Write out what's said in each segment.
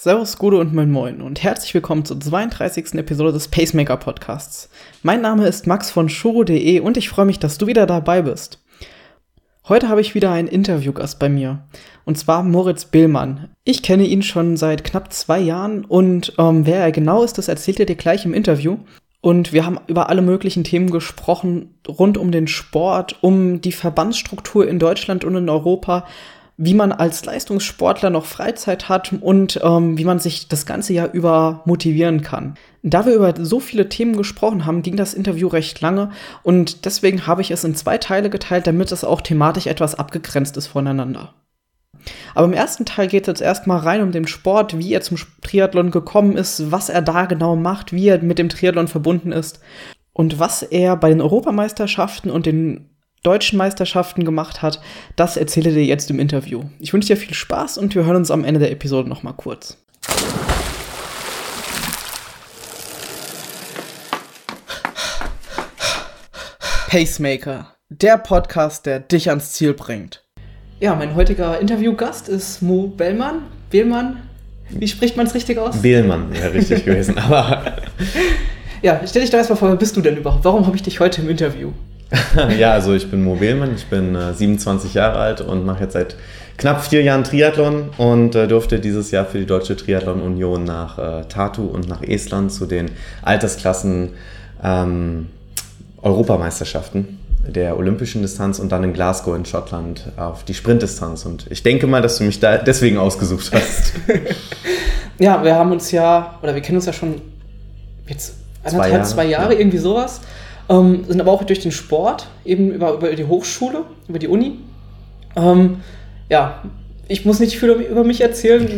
Servus, Gude und Moin Moin und herzlich willkommen zur 32. Episode des Pacemaker Podcasts. Mein Name ist Max von Shuro.de und ich freue mich, dass du wieder dabei bist. Heute habe ich wieder einen Interviewgast bei mir und zwar Moritz Billmann. Ich kenne ihn schon seit knapp zwei Jahren und ähm, wer er genau ist, das erzählt er dir gleich im Interview. Und wir haben über alle möglichen Themen gesprochen, rund um den Sport, um die Verbandsstruktur in Deutschland und in Europa, wie man als Leistungssportler noch Freizeit hat und ähm, wie man sich das ganze Jahr über motivieren kann. Da wir über so viele Themen gesprochen haben, ging das Interview recht lange und deswegen habe ich es in zwei Teile geteilt, damit es auch thematisch etwas abgegrenzt ist voneinander. Aber im ersten Teil geht es jetzt erstmal rein um den Sport, wie er zum Triathlon gekommen ist, was er da genau macht, wie er mit dem Triathlon verbunden ist und was er bei den Europameisterschaften und den deutschen Meisterschaften gemacht hat, das erzählt er dir jetzt im Interview. Ich wünsche dir viel Spaß und wir hören uns am Ende der Episode nochmal kurz. Pacemaker, der Podcast, der dich ans Ziel bringt. Ja, mein heutiger Interviewgast ist Mo Bellmann. Bellmann, wie spricht man es richtig aus? Bellmann wäre richtig gewesen, aber. Ja, stell dich da erstmal vor, wer bist du denn überhaupt? Warum habe ich dich heute im Interview? ja, also ich bin Mo Behlmann, ich bin äh, 27 Jahre alt und mache jetzt seit knapp vier Jahren Triathlon und äh, durfte dieses Jahr für die Deutsche Triathlon Union nach äh, Tartu und nach Estland zu den Altersklassen ähm, Europameisterschaften der olympischen Distanz und dann in Glasgow in Schottland auf die Sprintdistanz. Und ich denke mal, dass du mich da deswegen ausgesucht hast. ja, wir haben uns ja, oder wir kennen uns ja schon jetzt anderthalb, zwei Jahre, zwei Jahre ja. irgendwie sowas. Ähm, sind aber auch durch den Sport, eben über, über die Hochschule, über die Uni. Ähm, ja, ich muss nicht viel über mich erzählen.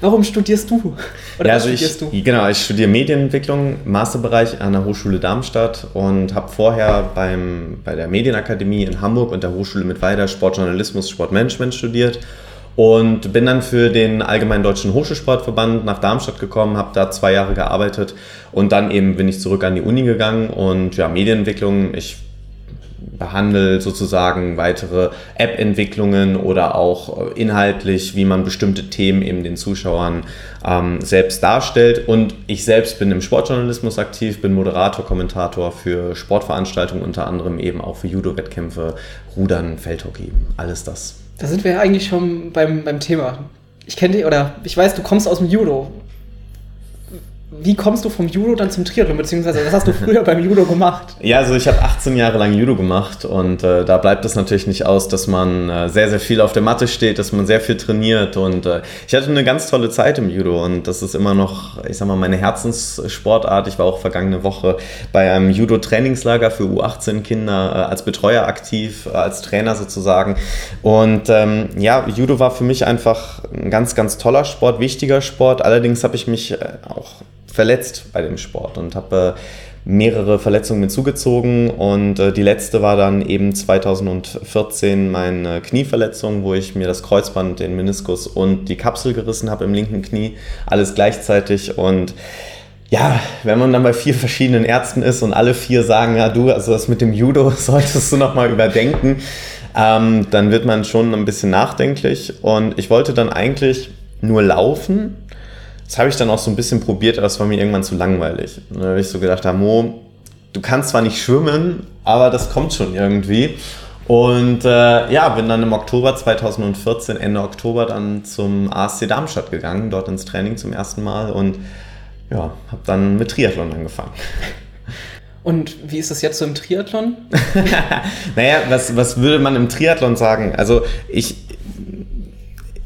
Warum studierst du? Oder ja, also studierst ich, du? Genau, ich studiere Medienentwicklung, Masterbereich an der Hochschule Darmstadt und habe vorher beim, bei der Medienakademie in Hamburg und der Hochschule mit weiter Sportjournalismus, Sportmanagement studiert und bin dann für den Allgemeinen Deutschen Hochschulsportverband nach Darmstadt gekommen, habe da zwei Jahre gearbeitet und dann eben bin ich zurück an die Uni gegangen und ja, Medienentwicklung, ich behandle sozusagen weitere App-Entwicklungen oder auch inhaltlich, wie man bestimmte Themen eben den Zuschauern ähm, selbst darstellt. Und ich selbst bin im Sportjournalismus aktiv, bin Moderator, Kommentator für Sportveranstaltungen, unter anderem eben auch für Judo-Wettkämpfe, Rudern, Feldhockey, alles das. Da sind wir ja eigentlich schon beim, beim Thema. Ich kenne dich, oder ich weiß, du kommst aus dem Judo wie kommst du vom Judo dann zum Triathlon, beziehungsweise was hast du früher beim Judo gemacht? Ja, also ich habe 18 Jahre lang Judo gemacht und äh, da bleibt es natürlich nicht aus, dass man äh, sehr, sehr viel auf der Matte steht, dass man sehr viel trainiert und äh, ich hatte eine ganz tolle Zeit im Judo und das ist immer noch, ich sag mal, meine Herzenssportart. Ich war auch vergangene Woche bei einem Judo-Trainingslager für U18-Kinder äh, als Betreuer aktiv, äh, als Trainer sozusagen und ähm, ja, Judo war für mich einfach ein ganz, ganz toller Sport, wichtiger Sport. Allerdings habe ich mich äh, auch verletzt bei dem Sport und habe äh, mehrere Verletzungen hinzugezogen und äh, die letzte war dann eben 2014 meine Knieverletzung, wo ich mir das Kreuzband, den Meniskus und die Kapsel gerissen habe im linken Knie, alles gleichzeitig und ja, wenn man dann bei vier verschiedenen Ärzten ist und alle vier sagen, ja du, also das mit dem Judo solltest du nochmal überdenken, ähm, dann wird man schon ein bisschen nachdenklich und ich wollte dann eigentlich nur laufen das habe ich dann auch so ein bisschen probiert, aber es war mir irgendwann zu langweilig. Und dann habe ich so gedacht, Mo, du kannst zwar nicht schwimmen, aber das kommt schon irgendwie. Und äh, ja, bin dann im Oktober 2014, Ende Oktober, dann zum ASC Darmstadt gegangen, dort ins Training zum ersten Mal und ja, habe dann mit Triathlon angefangen. Und wie ist das jetzt so im Triathlon? naja, was, was würde man im Triathlon sagen? Also ich,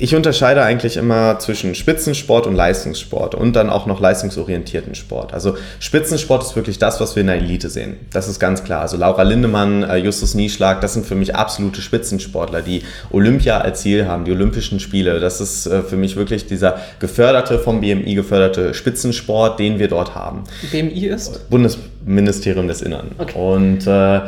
ich unterscheide eigentlich immer zwischen Spitzensport und Leistungssport und dann auch noch leistungsorientierten Sport. Also Spitzensport ist wirklich das, was wir in der Elite sehen. Das ist ganz klar. Also Laura Lindemann, äh, Justus Nieschlag, das sind für mich absolute Spitzensportler, die Olympia als Ziel haben, die Olympischen Spiele. Das ist äh, für mich wirklich dieser geförderte, vom BMI geförderte Spitzensport, den wir dort haben. BMI ist? Bundesministerium des Innern. Okay. Und äh,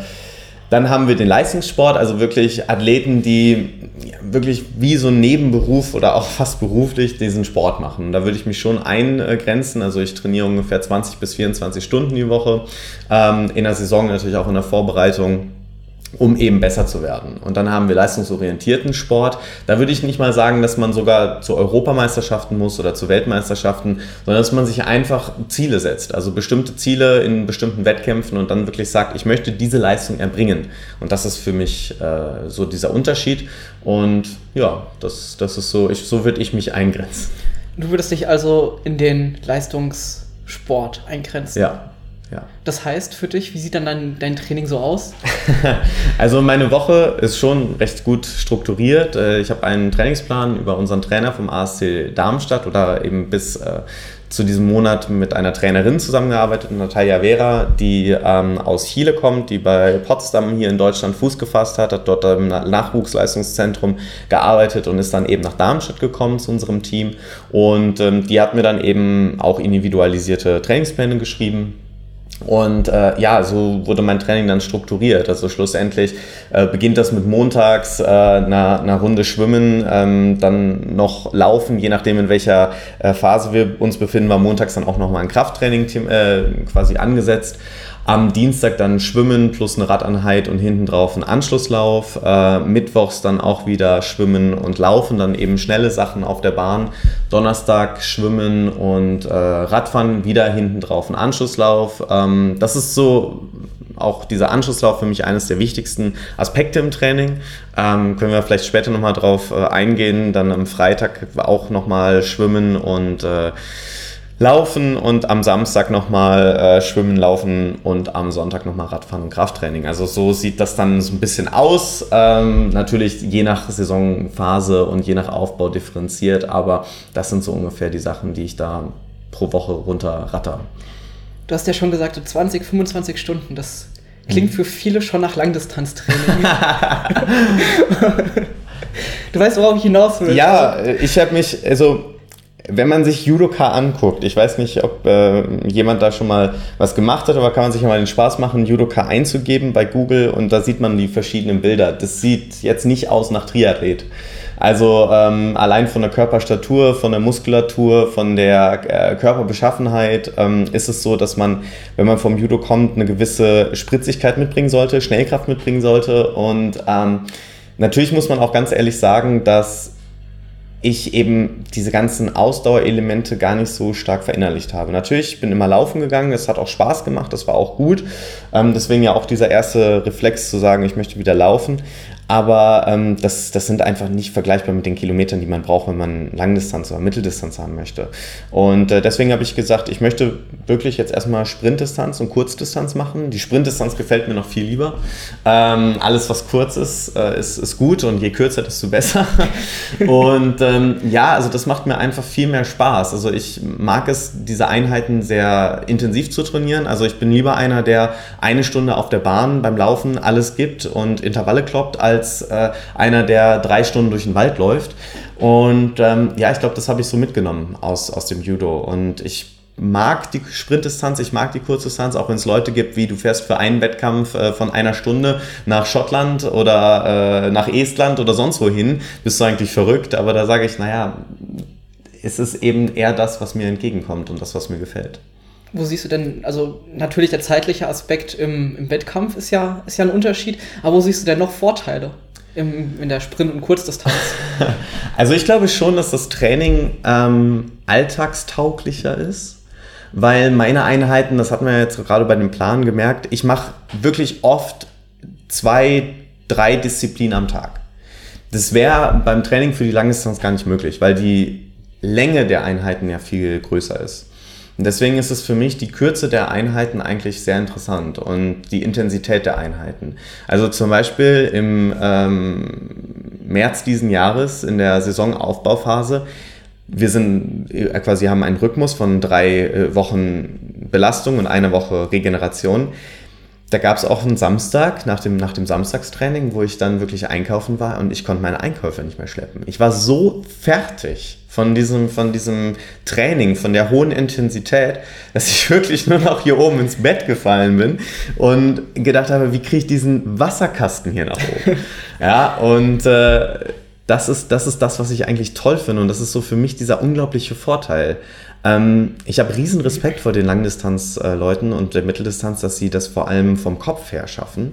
dann haben wir den Leistungssport, also wirklich Athleten, die wirklich wie so ein Nebenberuf oder auch fast beruflich diesen Sport machen. Da würde ich mich schon eingrenzen. Also ich trainiere ungefähr 20 bis 24 Stunden die Woche. Ähm, in der Saison natürlich auch in der Vorbereitung um eben besser zu werden. Und dann haben wir leistungsorientierten Sport. Da würde ich nicht mal sagen, dass man sogar zu Europameisterschaften muss oder zu Weltmeisterschaften, sondern dass man sich einfach Ziele setzt, also bestimmte Ziele in bestimmten Wettkämpfen und dann wirklich sagt, ich möchte diese Leistung erbringen. Und das ist für mich äh, so dieser Unterschied. Und ja, das, das ist so, ich, so würde ich mich eingrenzen. Du würdest dich also in den Leistungssport eingrenzen? Ja, ja. Das heißt für dich, wie sieht dann dein, dein Training so aus? also meine Woche ist schon recht gut strukturiert. Äh, ich habe einen Trainingsplan über unseren Trainer vom ASC Darmstadt oder eben bis äh, zu diesem Monat mit einer Trainerin zusammengearbeitet, Natalia Vera, die ähm, aus Chile kommt, die bei Potsdam hier in Deutschland Fuß gefasst hat, hat dort im Nachwuchsleistungszentrum gearbeitet und ist dann eben nach Darmstadt gekommen zu unserem Team. Und ähm, die hat mir dann eben auch individualisierte Trainingspläne geschrieben und äh, ja, so wurde mein Training dann strukturiert. Also schlussendlich äh, beginnt das mit montags äh, einer, einer Runde Schwimmen, ähm, dann noch Laufen, je nachdem in welcher äh, Phase wir uns befinden, war montags dann auch nochmal ein Krafttraining äh, quasi angesetzt. Am Dienstag dann Schwimmen plus eine Radeinheit und hinten drauf ein Anschlusslauf. Äh, Mittwochs dann auch wieder Schwimmen und Laufen, dann eben schnelle Sachen auf der Bahn. Donnerstag Schwimmen und äh, Radfahren, wieder hinten drauf ein Anschlusslauf. Ähm, das ist so auch dieser Anschlusslauf für mich eines der wichtigsten Aspekte im Training. Ähm, können wir vielleicht später nochmal drauf äh, eingehen. Dann am Freitag auch nochmal Schwimmen und äh, Laufen und am Samstag nochmal äh, Schwimmen, Laufen und am Sonntag nochmal Radfahren und Krafttraining. Also so sieht das dann so ein bisschen aus. Ähm, natürlich je nach Saisonphase und je nach Aufbau differenziert, aber das sind so ungefähr die Sachen, die ich da pro Woche runter ratter. Du hast ja schon gesagt, 20, 25 Stunden, das klingt hm. für viele schon nach Langdistanztraining. du weißt, worauf ich hinaus will. Ja, ich habe mich, also wenn man sich Judoka anguckt, ich weiß nicht, ob äh, jemand da schon mal was gemacht hat, aber kann man sich mal den Spaß machen, Judoka einzugeben bei Google und da sieht man die verschiedenen Bilder. Das sieht jetzt nicht aus nach Triathlet. Also ähm, allein von der Körperstatur, von der Muskulatur, von der äh, Körperbeschaffenheit ähm, ist es so, dass man, wenn man vom Judo kommt, eine gewisse Spritzigkeit mitbringen sollte, Schnellkraft mitbringen sollte und ähm, natürlich muss man auch ganz ehrlich sagen, dass ich eben diese ganzen Ausdauerelemente gar nicht so stark verinnerlicht habe. Natürlich, ich bin immer laufen gegangen, es hat auch Spaß gemacht, das war auch gut. Ähm, deswegen ja auch dieser erste Reflex zu sagen, ich möchte wieder laufen aber ähm, das, das sind einfach nicht vergleichbar mit den Kilometern, die man braucht, wenn man Langdistanz oder Mitteldistanz haben möchte. Und äh, deswegen habe ich gesagt, ich möchte wirklich jetzt erstmal Sprintdistanz und Kurzdistanz machen. Die Sprintdistanz gefällt mir noch viel lieber. Ähm, alles, was kurz ist, äh, ist, ist gut und je kürzer, desto besser. und ähm, ja, also das macht mir einfach viel mehr Spaß. Also ich mag es, diese Einheiten sehr intensiv zu trainieren. Also ich bin lieber einer, der eine Stunde auf der Bahn beim Laufen alles gibt und Intervalle kloppt, als als äh, einer, der drei Stunden durch den Wald läuft. Und ähm, ja, ich glaube, das habe ich so mitgenommen aus, aus dem Judo. Und ich mag die Sprintdistanz, ich mag die Kurzdistanz, auch wenn es Leute gibt, wie du fährst für einen Wettkampf äh, von einer Stunde nach Schottland oder äh, nach Estland oder sonst wohin, bist du eigentlich verrückt. Aber da sage ich, naja, es ist eben eher das, was mir entgegenkommt und das, was mir gefällt. Wo siehst du denn, also natürlich der zeitliche Aspekt im, im Wettkampf ist ja, ist ja ein Unterschied, aber wo siehst du denn noch Vorteile im, in der Sprint- und Kurzdistanz? Also ich glaube schon, dass das Training ähm, alltagstauglicher ist, weil meine Einheiten, das hat man ja jetzt gerade bei dem Plan gemerkt, ich mache wirklich oft zwei, drei Disziplinen am Tag. Das wäre beim Training für die Langdistanz gar nicht möglich, weil die Länge der Einheiten ja viel größer ist. Deswegen ist es für mich die Kürze der Einheiten eigentlich sehr interessant und die Intensität der Einheiten. Also zum Beispiel im ähm, März diesen Jahres in der Saisonaufbauphase wir sind äh, quasi haben einen Rhythmus von drei äh, Wochen Belastung und eine Woche Regeneration. Da gab es auch einen Samstag nach dem, nach dem Samstagstraining, wo ich dann wirklich einkaufen war und ich konnte meine Einkäufe nicht mehr schleppen. Ich war so fertig von diesem, von diesem Training, von der hohen Intensität, dass ich wirklich nur noch hier oben ins Bett gefallen bin und gedacht habe, wie kriege ich diesen Wasserkasten hier nach oben? ja, und äh, das, ist, das ist das, was ich eigentlich toll finde und das ist so für mich dieser unglaubliche Vorteil. Ähm, ich habe riesen Respekt vor den Langdistanzleuten und der Mitteldistanz, dass sie das vor allem vom Kopf her schaffen.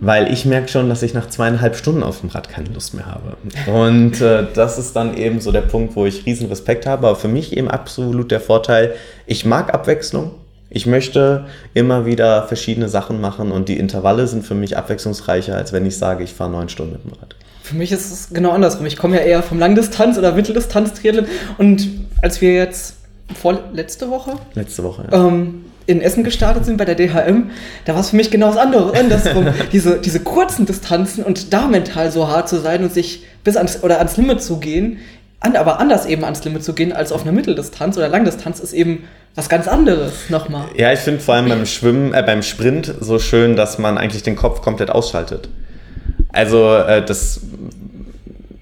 weil ich merke schon, dass ich nach zweieinhalb Stunden auf dem Rad keine Lust mehr habe. Und äh, das ist dann eben so der Punkt, wo ich riesen Respekt habe. Aber für mich eben absolut der Vorteil, ich mag Abwechslung. Ich möchte immer wieder verschiedene Sachen machen und die Intervalle sind für mich abwechslungsreicher, als wenn ich sage, ich fahre neun Stunden mit dem Rad. Für mich ist es genau andersrum. Ich komme ja eher vom Langdistanz- oder Mitteldistanz-Triathlon und als wir jetzt vor letzte Woche? Letzte Woche, ja. Ähm, in Essen gestartet sind bei der DHM, da war es für mich genau das andere, andersrum. diese, diese kurzen Distanzen und da mental so hart zu sein und sich bis ans oder ans Limit zu gehen, an, aber anders eben ans Limit zu gehen als auf einer Mitteldistanz oder Langdistanz ist eben was ganz anderes nochmal. Ja, ich finde vor allem beim Schwimmen, äh, beim Sprint so schön, dass man eigentlich den Kopf komplett ausschaltet. Also äh, das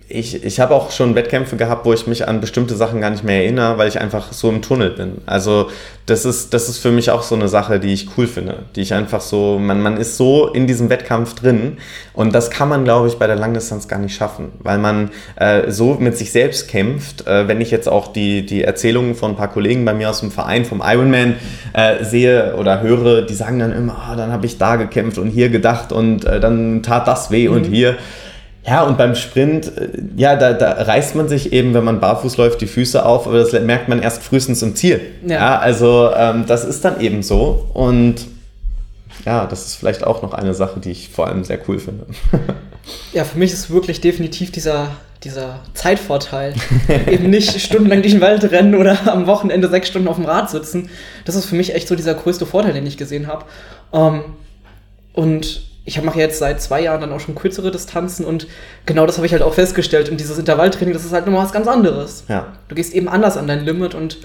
ich, ich habe auch schon Wettkämpfe gehabt, wo ich mich an bestimmte Sachen gar nicht mehr erinnere, weil ich einfach so im Tunnel bin. Also das ist, das ist für mich auch so eine Sache, die ich cool finde, die ich einfach so, man, man ist so in diesem Wettkampf drin und das kann man, glaube ich, bei der Langdistanz gar nicht schaffen, weil man äh, so mit sich selbst kämpft. Äh, wenn ich jetzt auch die, die Erzählungen von ein paar Kollegen bei mir aus dem Verein, vom Ironman, äh, sehe oder höre, die sagen dann immer, oh, dann habe ich da gekämpft und hier gedacht und äh, dann tat das weh mhm. und hier. Ja, und beim Sprint, äh, ja, da, da reißt man sich eben, wenn man barfuß läuft, die Füße auf, aber das merkt man erst frühestens im Ziel. Ja, ja also ähm, das ist dann eben so. Und ja, das ist vielleicht auch noch eine Sache, die ich vor allem sehr cool finde. ja, für mich ist wirklich definitiv dieser, dieser Zeitvorteil. eben nicht stundenlang durch den Wald rennen oder am Wochenende sechs Stunden auf dem Rad sitzen. Das ist für mich echt so dieser größte Vorteil, den ich gesehen habe. Ähm, und ich mache jetzt seit zwei Jahren dann auch schon kürzere Distanzen und genau das habe ich halt auch festgestellt. Und dieses Intervalltraining, das ist halt nochmal was ganz anderes. Ja. Du gehst eben anders an dein Limit und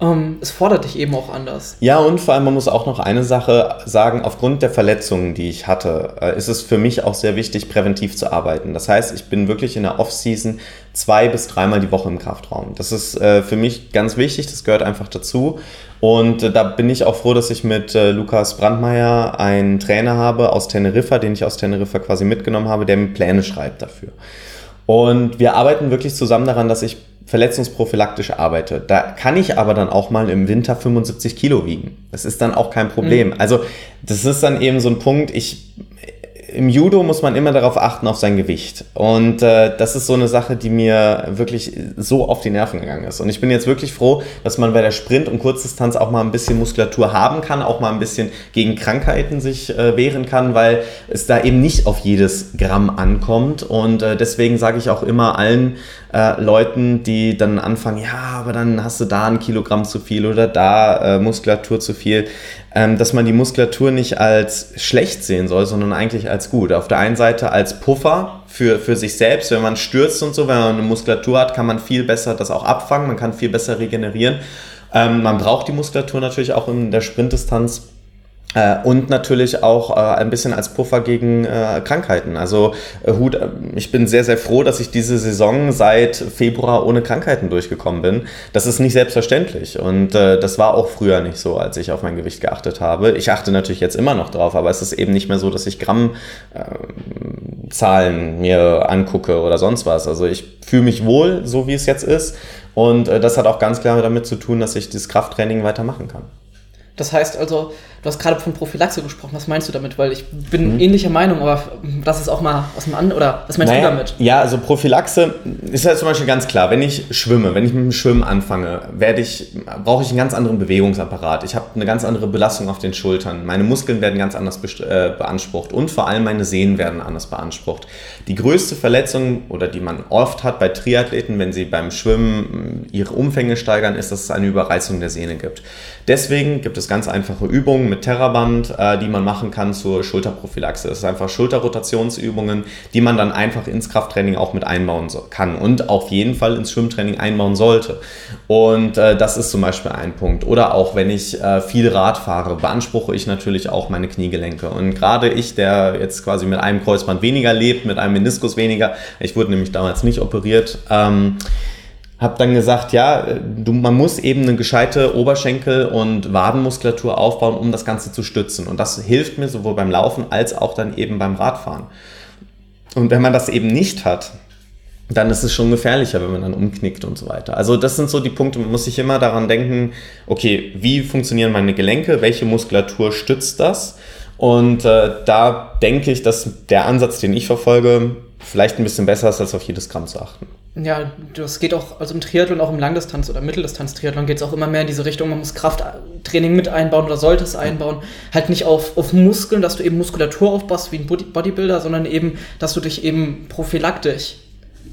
ähm, es fordert dich eben auch anders. Ja, und vor allem, man muss auch noch eine Sache sagen, aufgrund der Verletzungen, die ich hatte, äh, ist es für mich auch sehr wichtig, präventiv zu arbeiten. Das heißt, ich bin wirklich in der Off-Season zwei bis dreimal die Woche im Kraftraum. Das ist äh, für mich ganz wichtig, das gehört einfach dazu. Und äh, da bin ich auch froh, dass ich mit äh, Lukas Brandmeier einen Trainer habe aus Teneriffa, den ich aus Teneriffa quasi mitgenommen habe, der mir Pläne schreibt dafür. Und wir arbeiten wirklich zusammen daran, dass ich verletzungsprophylaktisch arbeite. Da kann ich aber dann auch mal im Winter 75 Kilo wiegen. Das ist dann auch kein Problem. Mhm. Also das ist dann eben so ein Punkt, ich im Judo muss man immer darauf achten, auf sein Gewicht. Und äh, das ist so eine Sache, die mir wirklich so auf die Nerven gegangen ist. Und ich bin jetzt wirklich froh, dass man bei der Sprint- und Kurzdistanz auch mal ein bisschen Muskulatur haben kann, auch mal ein bisschen gegen Krankheiten sich äh, wehren kann, weil es da eben nicht auf jedes Gramm ankommt. Und äh, deswegen sage ich auch immer allen äh, Leuten, die dann anfangen, ja, aber dann hast du da ein Kilogramm zu viel oder da äh, Muskulatur zu viel dass man die Muskulatur nicht als schlecht sehen soll, sondern eigentlich als gut. Auf der einen Seite als Puffer für, für sich selbst, wenn man stürzt und so, wenn man eine Muskulatur hat, kann man viel besser das auch abfangen, man kann viel besser regenerieren. Ähm, man braucht die Muskulatur natürlich auch in der Sprintdistanz und natürlich auch äh, ein bisschen als Puffer gegen äh, Krankheiten. Also Hut, ich bin sehr, sehr froh, dass ich diese Saison seit Februar ohne Krankheiten durchgekommen bin. Das ist nicht selbstverständlich und das war auch früher nicht so, als ich auf mein Gewicht geachtet habe. Ich achte natürlich jetzt immer noch drauf, aber es ist eben nicht mehr so, dass ich Grammzahlen mir angucke oder sonst was. Also ich fühle mich wohl, so wie es jetzt ist. Und das hat auch ganz klar damit zu tun, dass ich das Krafttraining weitermachen kann. Das heißt also, du hast gerade von Prophylaxe gesprochen. Was meinst du damit? Weil ich bin mhm. ähnlicher Meinung, aber das ist auch mal aus dem anderen. Oder was meinst naja, du damit? Ja, also Prophylaxe ist ja zum Beispiel ganz klar. Wenn ich schwimme, wenn ich mit dem Schwimmen anfange, werde ich, brauche ich einen ganz anderen Bewegungsapparat. Ich habe eine ganz andere Belastung auf den Schultern. Meine Muskeln werden ganz anders äh, beansprucht und vor allem meine Sehnen werden anders beansprucht. Die größte Verletzung oder die man oft hat bei Triathleten, wenn sie beim Schwimmen ihre Umfänge steigern, ist, dass es eine Überreizung der Sehne gibt. Deswegen gibt es ganz einfache Übungen mit Terraband, äh, die man machen kann zur Schulterprophylaxe. Das ist einfach Schulterrotationsübungen, die man dann einfach ins Krafttraining auch mit einbauen so, kann und auf jeden Fall ins Schwimmtraining einbauen sollte. Und äh, das ist zum Beispiel ein Punkt. Oder auch wenn ich äh, viel Rad fahre, beanspruche ich natürlich auch meine Kniegelenke. Und gerade ich, der jetzt quasi mit einem Kreuzband weniger lebt, mit einem Meniskus weniger, ich wurde nämlich damals nicht operiert, ähm, habe dann gesagt, ja, du, man muss eben eine gescheite Oberschenkel- und Wadenmuskulatur aufbauen, um das Ganze zu stützen. Und das hilft mir sowohl beim Laufen als auch dann eben beim Radfahren. Und wenn man das eben nicht hat, dann ist es schon gefährlicher, wenn man dann umknickt und so weiter. Also das sind so die Punkte, man muss sich immer daran denken, okay, wie funktionieren meine Gelenke, welche Muskulatur stützt das? Und äh, da denke ich, dass der Ansatz, den ich verfolge, vielleicht ein bisschen besser ist, als auf jedes Gramm zu achten. Ja, das geht auch, also im Triathlon, auch im Langdistanz- oder Mitteldistanz-Triathlon geht es auch immer mehr in diese Richtung, man muss Krafttraining mit einbauen oder sollte es einbauen. Halt nicht auf, auf Muskeln, dass du eben Muskulatur aufbaust wie ein Bodybuilder, sondern eben, dass du dich eben prophylaktisch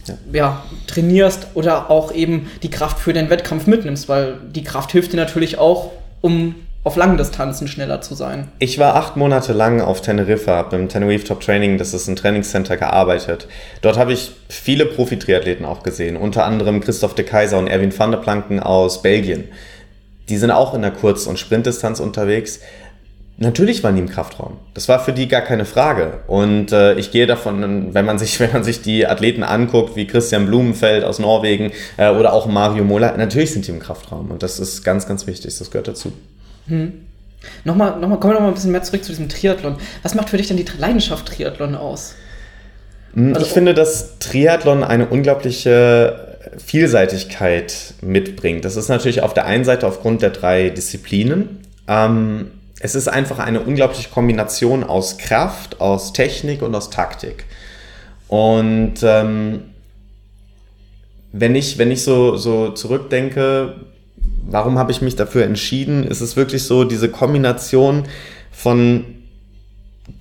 ja. ja. trainierst oder auch eben die Kraft für den Wettkampf mitnimmst, weil die Kraft hilft dir natürlich auch, um auf langen Distanzen schneller zu sein. Ich war acht Monate lang auf Teneriffa, habe im Tenerife Top Training, das ist ein Trainingscenter, gearbeitet. Dort habe ich viele Profi-Triathleten auch gesehen, unter anderem Christoph de Kaiser und Erwin van der Planken aus Belgien. Die sind auch in der Kurz- und Sprintdistanz unterwegs. Natürlich waren die im Kraftraum. Das war für die gar keine Frage. Und äh, ich gehe davon, wenn man sich, wenn man sich die Athleten anguckt, wie Christian Blumenfeld aus Norwegen äh, oder auch Mario Mola, natürlich sind die im Kraftraum. Und das ist ganz, ganz wichtig. Das gehört dazu. Hm. Nochmal, nochmal, kommen wir nochmal ein bisschen mehr zurück zu diesem Triathlon. Was macht für dich denn die Leidenschaft Triathlon aus? Hm, also, ich finde, dass Triathlon eine unglaubliche Vielseitigkeit mitbringt. Das ist natürlich auf der einen Seite aufgrund der drei Disziplinen. Ähm, es ist einfach eine unglaubliche Kombination aus Kraft, aus Technik und aus Taktik. Und ähm, wenn ich, wenn ich so, so zurückdenke, warum habe ich mich dafür entschieden? Ist es wirklich so diese Kombination von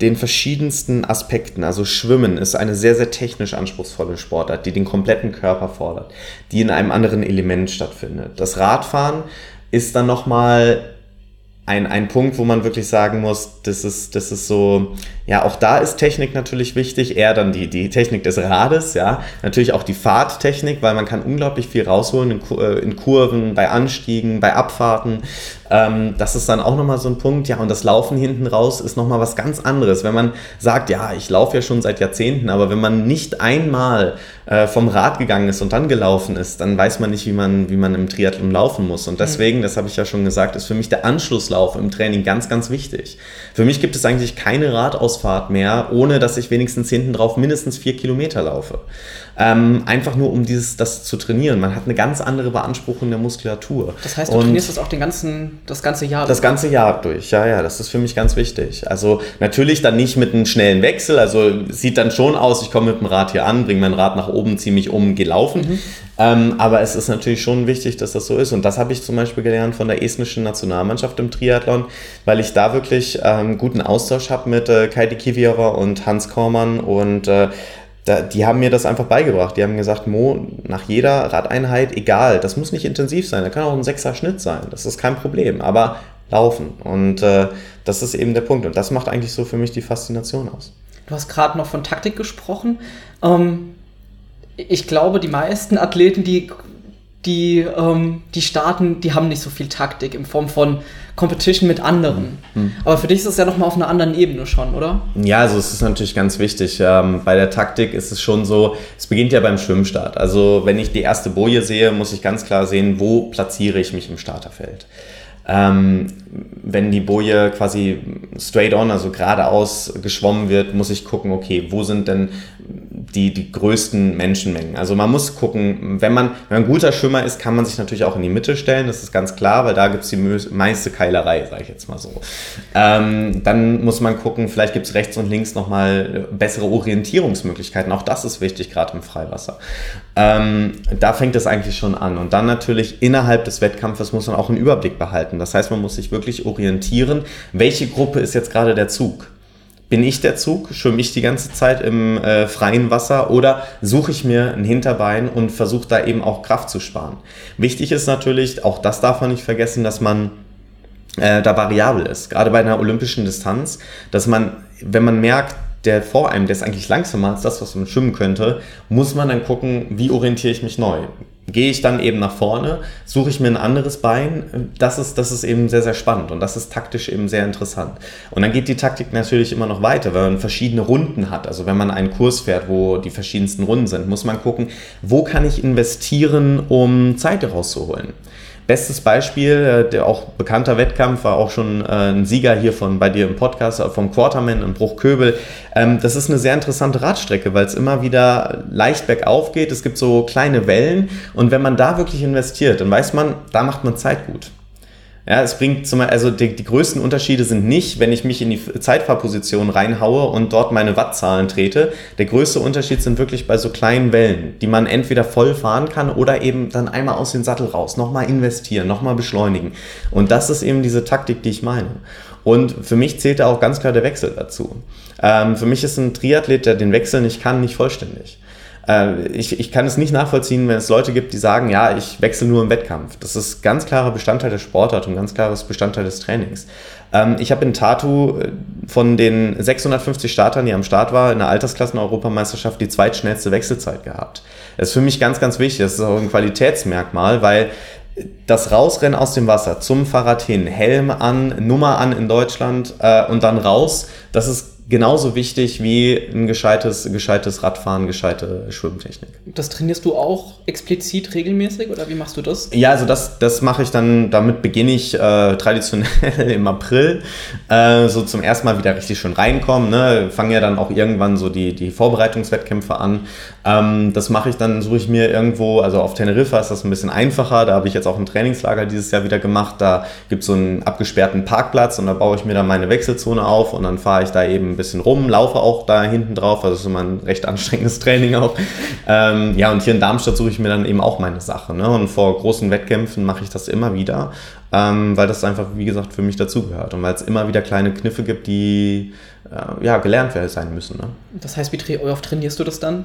den verschiedensten Aspekten. Also Schwimmen ist eine sehr, sehr technisch anspruchsvolle Sportart, die den kompletten Körper fordert, die in einem anderen Element stattfindet. Das Radfahren ist dann nochmal ein, ein Punkt, wo man wirklich sagen muss, das ist, das ist so, ja, auch da ist Technik natürlich wichtig, eher dann die, die Technik des Rades, ja, natürlich auch die Fahrttechnik, weil man kann unglaublich viel rausholen in, äh, in Kurven, bei Anstiegen, bei Abfahrten. Ähm, das ist dann auch nochmal so ein Punkt, ja, und das Laufen hinten raus ist nochmal was ganz anderes. Wenn man sagt, ja, ich laufe ja schon seit Jahrzehnten, aber wenn man nicht einmal äh, vom Rad gegangen ist und dann gelaufen ist, dann weiß man nicht, wie man, wie man im Triathlon laufen muss. Und deswegen, mhm. das habe ich ja schon gesagt, ist für mich der Anschlusslauf im Training ganz, ganz wichtig. Für mich gibt es eigentlich keine Radausfahrt mehr, ohne dass ich wenigstens hinten drauf mindestens vier Kilometer laufe. Ähm, einfach nur, um dieses, das zu trainieren. Man hat eine ganz andere Beanspruchung der Muskulatur. Das heißt, du und trainierst das auch den ganzen, das ganze Jahr Das ganze Jahr durch, ja, ja, das ist für mich ganz wichtig. Also natürlich dann nicht mit einem schnellen Wechsel, also sieht dann schon aus, ich komme mit dem Rad hier an, bringe mein Rad nach oben, ziehe mich um, gehe laufen. Mhm. Ähm, aber es ist natürlich schon wichtig, dass das so ist. Und das habe ich zum Beispiel gelernt von der estnischen Nationalmannschaft im Triathlon, weil ich da wirklich ähm, guten Austausch habe mit äh, Kaidi Kiviova und Hans Kormann und äh, da, die haben mir das einfach beigebracht. Die haben gesagt, Mo, nach jeder Radeinheit, egal, das muss nicht intensiv sein, da kann auch ein sechser Schnitt sein, das ist kein Problem, aber laufen. Und äh, das ist eben der Punkt. Und das macht eigentlich so für mich die Faszination aus. Du hast gerade noch von Taktik gesprochen. Ähm, ich glaube, die meisten Athleten, die die, ähm, die starten, die haben nicht so viel Taktik in Form von Competition mit anderen. Mhm. Aber für dich ist es ja nochmal auf einer anderen Ebene schon, oder? Ja, also es ist natürlich ganz wichtig. Ähm, bei der Taktik ist es schon so, es beginnt ja beim Schwimmstart. Also wenn ich die erste Boje sehe, muss ich ganz klar sehen, wo platziere ich mich im Starterfeld. Ähm, wenn die Boje quasi straight on, also geradeaus geschwommen wird, muss ich gucken, okay, wo sind denn die, die größten Menschenmengen? Also man muss gucken, wenn man, wenn man ein guter Schwimmer ist, kann man sich natürlich auch in die Mitte stellen, das ist ganz klar, weil da gibt es die meiste Keilerei, sage ich jetzt mal so. Ähm, dann muss man gucken, vielleicht gibt es rechts und links nochmal bessere Orientierungsmöglichkeiten, auch das ist wichtig, gerade im Freiwasser. Ähm, da fängt es eigentlich schon an. Und dann natürlich innerhalb des Wettkampfes muss man auch einen Überblick behalten. Das heißt, man muss sich wirklich orientieren, welche Gruppe ist jetzt gerade der Zug. Bin ich der Zug? Schwimme ich die ganze Zeit im äh, freien Wasser oder suche ich mir ein Hinterbein und versuche da eben auch Kraft zu sparen? Wichtig ist natürlich, auch das darf man nicht vergessen, dass man äh, da variabel ist. Gerade bei einer olympischen Distanz, dass man, wenn man merkt, der vor einem, der ist eigentlich langsamer als das, was man schwimmen könnte, muss man dann gucken, wie orientiere ich mich neu. Gehe ich dann eben nach vorne, suche ich mir ein anderes Bein, das ist, das ist eben sehr, sehr spannend und das ist taktisch eben sehr interessant. Und dann geht die Taktik natürlich immer noch weiter, wenn man verschiedene Runden hat. Also wenn man einen Kurs fährt, wo die verschiedensten Runden sind, muss man gucken, wo kann ich investieren, um Zeit rauszuholen. Bestes Beispiel, äh, der auch bekannter Wettkampf, war auch schon äh, ein Sieger hier von bei dir im Podcast äh, vom Quarterman in Bruchköbel. Ähm, das ist eine sehr interessante Radstrecke, weil es immer wieder leicht bergauf geht. Es gibt so kleine Wellen und wenn man da wirklich investiert, dann weiß man, da macht man Zeit gut. Ja, es bringt zum also die, die größten Unterschiede sind nicht, wenn ich mich in die Zeitfahrposition reinhaue und dort meine Wattzahlen trete. Der größte Unterschied sind wirklich bei so kleinen Wellen, die man entweder voll fahren kann oder eben dann einmal aus dem Sattel raus, nochmal investieren, nochmal beschleunigen. Und das ist eben diese Taktik, die ich meine. Und für mich zählt da auch ganz klar der Wechsel dazu. Ähm, für mich ist ein Triathlet, der den Wechsel nicht kann, nicht vollständig. Äh, ich, ich kann es nicht nachvollziehen, wenn es Leute gibt, die sagen, ja, ich wechsle nur im Wettkampf. Das ist ganz klarer Bestandteil der Sportart und ganz klares Bestandteil des Trainings. Ähm, ich habe in Tatu äh, von den 650 Startern, die am Start waren, in der Altersklassen-Europameisterschaft die zweitschnellste Wechselzeit gehabt. Das ist für mich ganz, ganz wichtig. Das ist auch ein Qualitätsmerkmal, weil das Rausrennen aus dem Wasser zum Fahrrad hin, Helm an, Nummer an in Deutschland äh, und dann raus, das ist genauso wichtig wie ein gescheites, gescheites Radfahren, gescheite Schwimmtechnik. Das trainierst du auch explizit regelmäßig oder wie machst du das? Ja, also das, das mache ich dann, damit beginne ich äh, traditionell im April, äh, so zum ersten Mal wieder richtig schön reinkommen. Ne? Fangen ja dann auch irgendwann so die, die Vorbereitungswettkämpfe an. Ähm, das mache ich dann, suche ich mir irgendwo, also auf Teneriffa ist das ein bisschen einfacher, da habe ich jetzt auch ein Trainingslager dieses Jahr wieder gemacht, da gibt es so einen abgesperrten Parkplatz und da baue ich mir dann meine Wechselzone auf und dann fahre ich da eben ein bisschen rum, laufe auch da hinten drauf, also das ist immer ein recht anstrengendes Training auch. Ähm, ja, und hier in Darmstadt suche ich mir dann eben auch meine Sache ne? und vor großen Wettkämpfen mache ich das immer wieder, ähm, weil das einfach, wie gesagt, für mich dazugehört und weil es immer wieder kleine Kniffe gibt, die äh, ja, gelernt sein müssen. Ne? Das heißt, wie oft trainierst du das dann?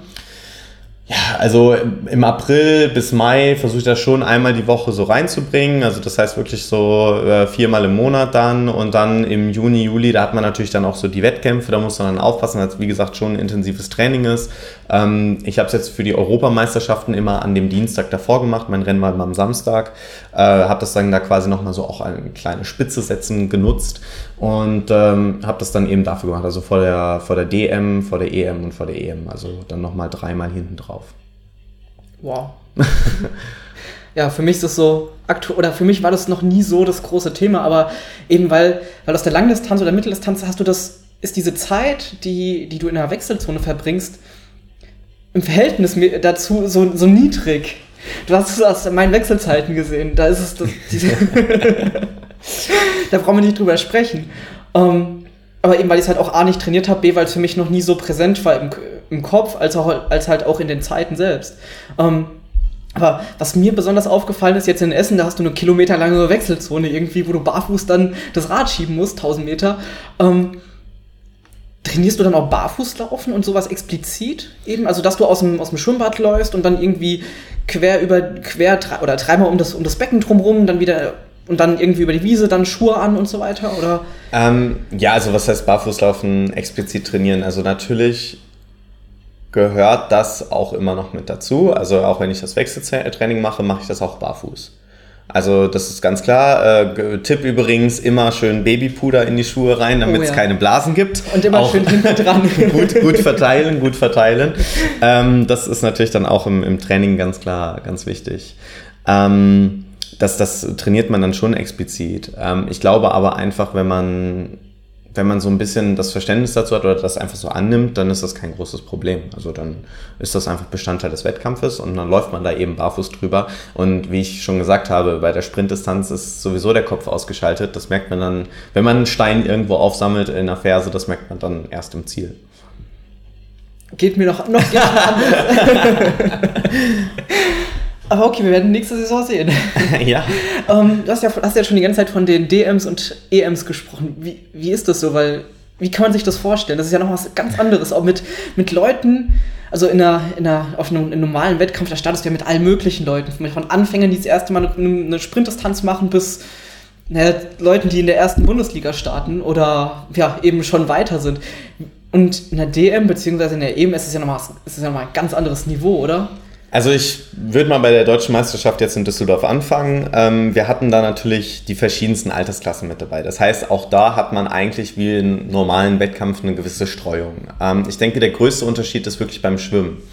Ja, also im April bis Mai versuche ich das schon einmal die Woche so reinzubringen. Also das heißt wirklich so äh, viermal im Monat dann und dann im Juni, Juli, da hat man natürlich dann auch so die Wettkämpfe, da muss man dann aufpassen, weil es wie gesagt schon ein intensives Training ist. Ähm, ich habe es jetzt für die Europameisterschaften immer an dem Dienstag davor gemacht, mein Rennen war immer am Samstag, äh, habe das dann da quasi nochmal so auch eine kleine Spitze setzen genutzt und ähm, habe das dann eben dafür gemacht, also vor der, vor der DM, vor der EM und vor der EM, also dann nochmal dreimal hinten drauf. Wow. ja, für mich ist das so aktuell, oder für mich war das noch nie so das große Thema, aber eben weil, weil aus der Langdistanz oder Mitteldistanz hast du das, ist diese Zeit, die, die du in der Wechselzone verbringst, im Verhältnis dazu so, so niedrig. Du hast es aus meinen Wechselzeiten gesehen. Da ist es das, da brauchen wir nicht drüber sprechen. Ähm, aber eben, weil ich es halt auch A nicht trainiert habe, B, weil es für mich noch nie so präsent war im, im Kopf, als, auch, als halt auch in den Zeiten selbst. Ähm, aber was mir besonders aufgefallen ist, jetzt in Essen, da hast du eine kilometerlange Wechselzone irgendwie, wo du barfuß dann das Rad schieben musst, 1000 Meter. Ähm, trainierst du dann auch Barfußlaufen und sowas explizit eben? Also, dass du aus dem, aus dem Schwimmbad läufst und dann irgendwie quer über, quer oder dreimal um das, um das Becken drumherum, dann wieder und dann irgendwie über die Wiese, dann Schuhe an und so weiter, oder? Ähm, ja, also was heißt Barfußlaufen explizit trainieren? Also natürlich gehört das auch immer noch mit dazu. Also auch wenn ich das Wechseltraining mache, mache ich das auch barfuß. Also das ist ganz klar. Äh, Tipp übrigens, immer schön Babypuder in die Schuhe rein, damit oh, ja. es keine Blasen gibt. Und immer auch schön hinten dran. gut, gut verteilen, gut verteilen. Ähm, das ist natürlich dann auch im, im Training ganz klar, ganz wichtig. Ähm, das, das trainiert man dann schon explizit. Ähm, ich glaube aber einfach, wenn man wenn man so ein bisschen das Verständnis dazu hat oder das einfach so annimmt, dann ist das kein großes Problem. Also dann ist das einfach Bestandteil des Wettkampfes und dann läuft man da eben barfuß drüber. Und wie ich schon gesagt habe, bei der Sprintdistanz ist sowieso der Kopf ausgeschaltet. Das merkt man dann, wenn man einen Stein irgendwo aufsammelt in der Ferse, das merkt man dann erst im Ziel. Geht mir noch, noch anders. Aber okay, wir werden nächste Saison sehen. ja. ähm, du hast ja, hast ja schon die ganze Zeit von den DMs und EMs gesprochen. Wie, wie ist das so? Weil, wie kann man sich das vorstellen? Das ist ja noch was ganz anderes. Auch mit, mit Leuten, also in einer, in einer, auf einem, einem normalen Wettkampf, da startest du ja mit allen möglichen Leuten. Von Anfängern, die das erste Mal eine, eine Sprintdistanz machen, bis naja, Leuten, die in der ersten Bundesliga starten oder ja, eben schon weiter sind. Und in der DM bzw. in der EM ist es ja nochmal, ist es ja nochmal ein ganz anderes Niveau, oder? Also ich würde mal bei der deutschen Meisterschaft jetzt in Düsseldorf anfangen. Ähm, wir hatten da natürlich die verschiedensten Altersklassen mit dabei. Das heißt, auch da hat man eigentlich wie in normalen Wettkampf eine gewisse Streuung. Ähm, ich denke, der größte Unterschied ist wirklich beim Schwimmen.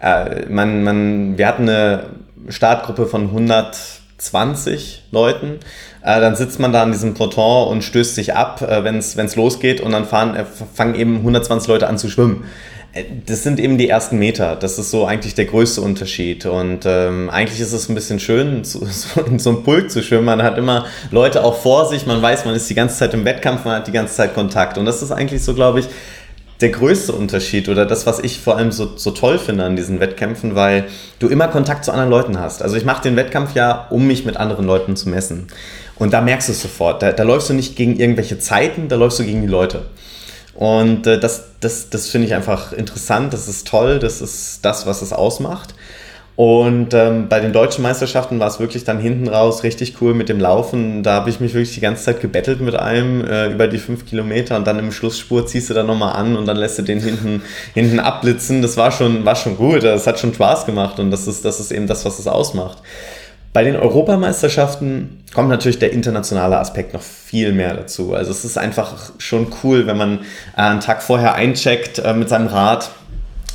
Äh, man, man, wir hatten eine Startgruppe von 100 20 Leuten. Äh, dann sitzt man da an diesem Peloton und stößt sich ab, äh, wenn es losgeht und dann fahren, äh, fangen eben 120 Leute an zu schwimmen. Äh, das sind eben die ersten Meter. Das ist so eigentlich der größte Unterschied. Und ähm, eigentlich ist es ein bisschen schön, so, so in so einem Pulk zu schwimmen. Man hat immer Leute auch vor sich. Man weiß, man ist die ganze Zeit im Wettkampf, man hat die ganze Zeit Kontakt. Und das ist eigentlich so, glaube ich, der größte Unterschied oder das, was ich vor allem so, so toll finde an diesen Wettkämpfen, weil du immer Kontakt zu anderen Leuten hast. Also ich mache den Wettkampf ja, um mich mit anderen Leuten zu messen. Und da merkst du es sofort. Da, da läufst du nicht gegen irgendwelche Zeiten, da läufst du gegen die Leute. Und äh, das, das, das finde ich einfach interessant, das ist toll, das ist das, was es ausmacht. Und ähm, bei den deutschen Meisterschaften war es wirklich dann hinten raus richtig cool mit dem Laufen. Da habe ich mich wirklich die ganze Zeit gebettelt mit einem äh, über die fünf Kilometer und dann im Schlussspur ziehst du dann nochmal an und dann lässt du den hinten, hinten abblitzen. Das war schon, war schon gut, das hat schon Spaß gemacht und das ist, das ist eben das, was es ausmacht. Bei den Europameisterschaften kommt natürlich der internationale Aspekt noch viel mehr dazu. Also es ist einfach schon cool, wenn man äh, einen Tag vorher eincheckt äh, mit seinem Rad,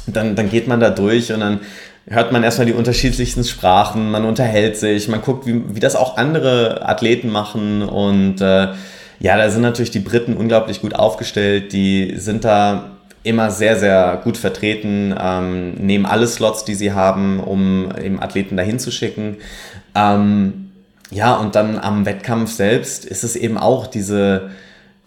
dann, dann geht man da durch und dann hört man erstmal die unterschiedlichsten Sprachen, man unterhält sich, man guckt, wie, wie das auch andere Athleten machen und äh, ja, da sind natürlich die Briten unglaublich gut aufgestellt, die sind da immer sehr, sehr gut vertreten, ähm, nehmen alle Slots, die sie haben, um eben Athleten dahin zu schicken. Ähm, ja, und dann am Wettkampf selbst ist es eben auch diese,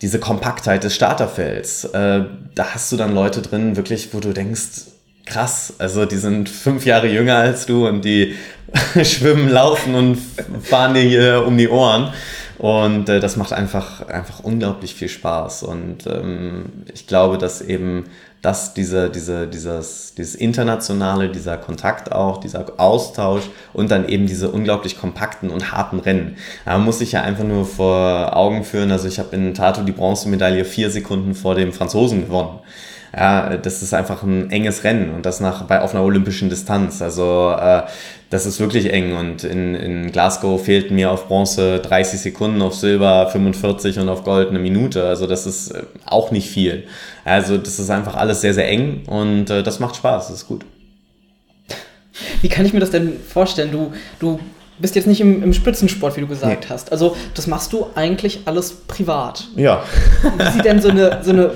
diese Kompaktheit des Starterfelds. Äh, da hast du dann Leute drin, wirklich, wo du denkst, krass, also die sind fünf Jahre jünger als du und die schwimmen, laufen und fahren dir hier um die Ohren. Und äh, das macht einfach, einfach unglaublich viel Spaß. Und ähm, ich glaube, dass eben das, diese, diese, dieses, dieses internationale, dieser Kontakt auch, dieser Austausch und dann eben diese unglaublich kompakten und harten Rennen. Da muss ich ja einfach nur vor Augen führen. Also ich habe in Tato die Bronzemedaille vier Sekunden vor dem Franzosen gewonnen. Ja, das ist einfach ein enges Rennen und das nach, bei, auf einer olympischen Distanz. Also äh, das ist wirklich eng und in, in Glasgow fehlten mir auf Bronze 30 Sekunden, auf Silber 45 und auf Gold eine Minute. Also das ist äh, auch nicht viel. Also das ist einfach alles sehr, sehr eng und äh, das macht Spaß, das ist gut. Wie kann ich mir das denn vorstellen? Du, du bist jetzt nicht im, im Spitzensport, wie du gesagt nee. hast. Also das machst du eigentlich alles privat. Ja. Wie sieht denn so eine, so eine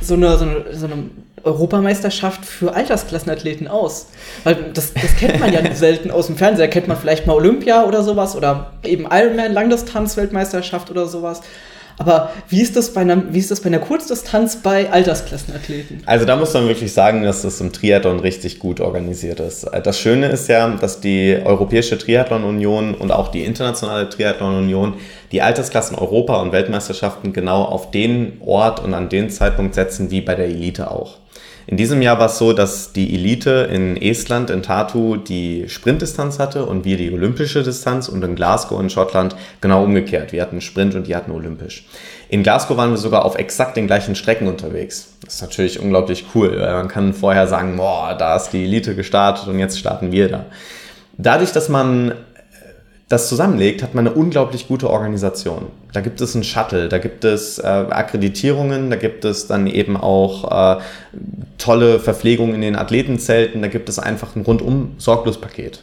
so eine, so eine, so eine Europameisterschaft für Altersklassenathleten aus? Weil das, das kennt man ja selten aus dem Fernseher. Kennt man vielleicht mal Olympia oder sowas oder eben Ironman, Langdistanz-Weltmeisterschaft oder sowas. Aber wie ist das bei einer, wie ist das bei einer Kurzdistanz bei Altersklassenathleten? Also da muss man wirklich sagen, dass das im Triathlon richtig gut organisiert ist. Das Schöne ist ja, dass die Europäische Triathlon Union und auch die Internationale Triathlon Union die Altersklassen Europa und Weltmeisterschaften genau auf den Ort und an den Zeitpunkt setzen wie bei der Elite auch. In diesem Jahr war es so, dass die Elite in Estland, in Tartu, die Sprintdistanz hatte und wir die olympische Distanz und in Glasgow in Schottland genau umgekehrt. Wir hatten Sprint und die hatten olympisch. In Glasgow waren wir sogar auf exakt den gleichen Strecken unterwegs. Das ist natürlich unglaublich cool, weil man kann vorher sagen, boah, da ist die Elite gestartet und jetzt starten wir da. Dadurch, dass man das zusammenlegt, hat man eine unglaublich gute Organisation. Da gibt es einen Shuttle, da gibt es äh, Akkreditierungen, da gibt es dann eben auch äh, tolle Verpflegung in den Athletenzelten, da gibt es einfach ein rundum sorglos Paket.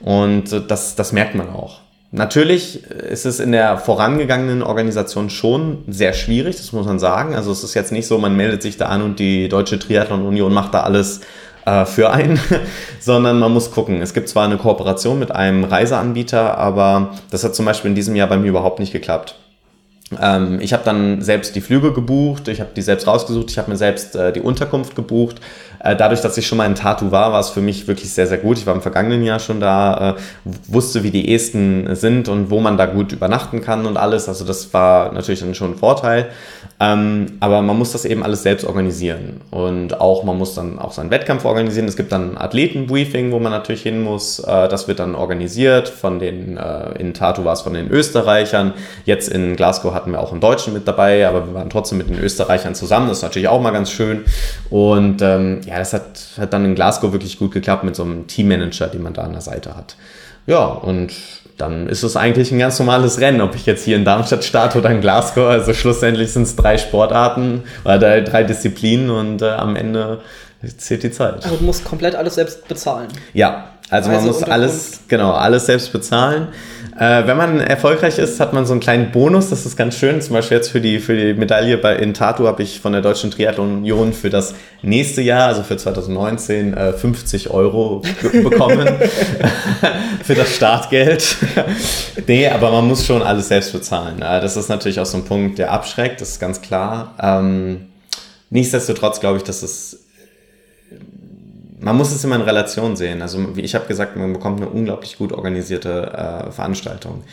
Und äh, das, das merkt man auch. Natürlich ist es in der vorangegangenen Organisation schon sehr schwierig, das muss man sagen. Also es ist jetzt nicht so, man meldet sich da an und die Deutsche Triathlon Union macht da alles äh, für einen, sondern man muss gucken. Es gibt zwar eine Kooperation mit einem Reiseanbieter, aber das hat zum Beispiel in diesem Jahr bei mir überhaupt nicht geklappt. Ähm, ich habe dann selbst die Flüge gebucht, ich habe die selbst rausgesucht, ich habe mir selbst äh, die Unterkunft gebucht. Äh, dadurch, dass ich schon mal in Tartu war, war es für mich wirklich sehr, sehr gut. Ich war im vergangenen Jahr schon da, äh, wusste, wie die Esten sind und wo man da gut übernachten kann und alles. Also das war natürlich dann schon ein Vorteil. Ähm, aber man muss das eben alles selbst organisieren. Und auch, man muss dann auch seinen Wettkampf organisieren. Es gibt dann ein Athletenbriefing, wo man natürlich hin muss. Äh, das wird dann organisiert von den, äh, in Tartu war es von den Österreichern. Jetzt in Glasgow hatten wir auch einen Deutschen mit dabei, aber wir waren trotzdem mit den Österreichern zusammen. Das ist natürlich auch mal ganz schön. Und ähm, ja, das hat, hat dann in Glasgow wirklich gut geklappt mit so einem Teammanager, den man da an der Seite hat. Ja, und dann ist es eigentlich ein ganz normales Rennen, ob ich jetzt hier in Darmstadt starte oder in Glasgow. Also schlussendlich sind es drei Sportarten oder drei Disziplinen und äh, am Ende zählt die Zeit. Also du musst komplett alles selbst bezahlen. Ja, Also man muss alles, genau, alles selbst bezahlen. Äh, wenn man erfolgreich ist, hat man so einen kleinen Bonus, das ist ganz schön. Zum Beispiel jetzt für die, für die Medaille bei, in Tatu habe ich von der Deutschen Triathlon Union für das nächste Jahr, also für 2019, äh, 50 Euro bekommen für das Startgeld. nee, aber man muss schon alles selbst bezahlen. Das ist natürlich auch so ein Punkt, der abschreckt, das ist ganz klar. Ähm, nichtsdestotrotz glaube ich, dass es man muss es immer in Relation sehen. Also wie ich habe gesagt, man bekommt eine unglaublich gut organisierte äh, Veranstaltung.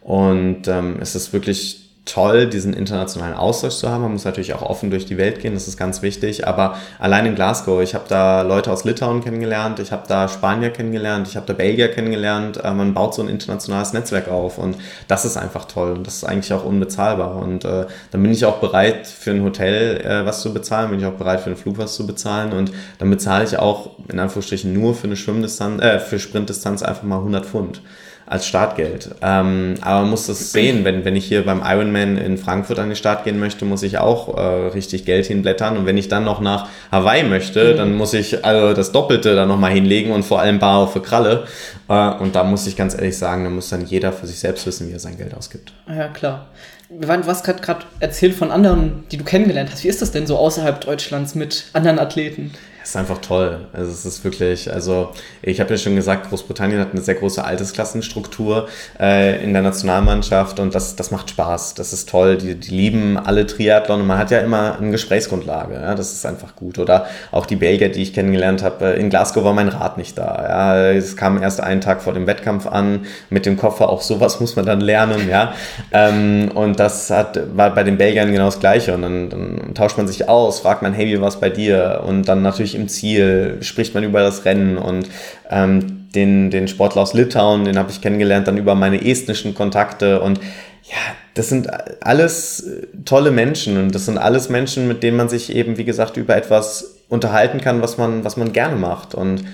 Und ähm, es ist wirklich toll, diesen internationalen Austausch zu haben. Man muss natürlich auch offen durch die Welt gehen, das ist ganz wichtig. Aber allein in Glasgow, ich habe da Leute aus Litauen kennengelernt, ich habe da Spanier kennengelernt, ich habe da Belgier kennengelernt. Äh, man baut so ein internationales Netzwerk auf und das ist einfach toll und das ist eigentlich auch unbezahlbar. Und äh, dann bin ich auch bereit, für ein Hotel äh, was zu bezahlen, bin ich auch bereit, für einen Flug was zu bezahlen und dann bezahle ich auch in Anführungsstrichen nur für eine Schwimmdistanz, äh, für Sprintdistanz einfach mal 100 Pfund als Startgeld. Ähm, aber man muss das sehen, wenn, wenn ich hier beim Ironman in Frankfurt an den Start gehen möchte, muss ich auch äh, richtig Geld hinblättern. Und wenn ich dann noch nach Hawaii möchte, mhm. dann muss ich also das Doppelte da nochmal hinlegen und vor allem bar für Kralle. Äh, und da muss ich ganz ehrlich sagen, da muss dann jeder für sich selbst wissen, wie er sein Geld ausgibt. Ja, klar. Du hast gerade erzählt von anderen, die du kennengelernt hast. Wie ist das denn so außerhalb Deutschlands mit anderen Athleten? Es ist einfach toll. Also es ist wirklich, also ich habe ja schon gesagt, Großbritannien hat eine sehr große Altersklassenstruktur äh, in der Nationalmannschaft und das, das macht Spaß. Das ist toll. Die, die lieben alle Triathlon und man hat ja immer eine Gesprächsgrundlage. Ja? Das ist einfach gut. Oder auch die Belgier, die ich kennengelernt habe. Äh, in Glasgow war mein Rad nicht da. Ja? Es kam erst einen Tag vor dem Wettkampf an mit dem Koffer. Auch sowas muss man dann lernen. Ja? Ähm, und das hat, war bei den Belgiern genau das Gleiche. Und dann, dann tauscht man sich aus, fragt man, hey, wie war es bei dir? Und dann natürlich im Ziel, spricht man über das Rennen und ähm, den, den Sportler aus Litauen, den habe ich kennengelernt, dann über meine estnischen Kontakte und ja, das sind alles tolle Menschen und das sind alles Menschen, mit denen man sich eben, wie gesagt, über etwas unterhalten kann, was man, was man gerne macht. Und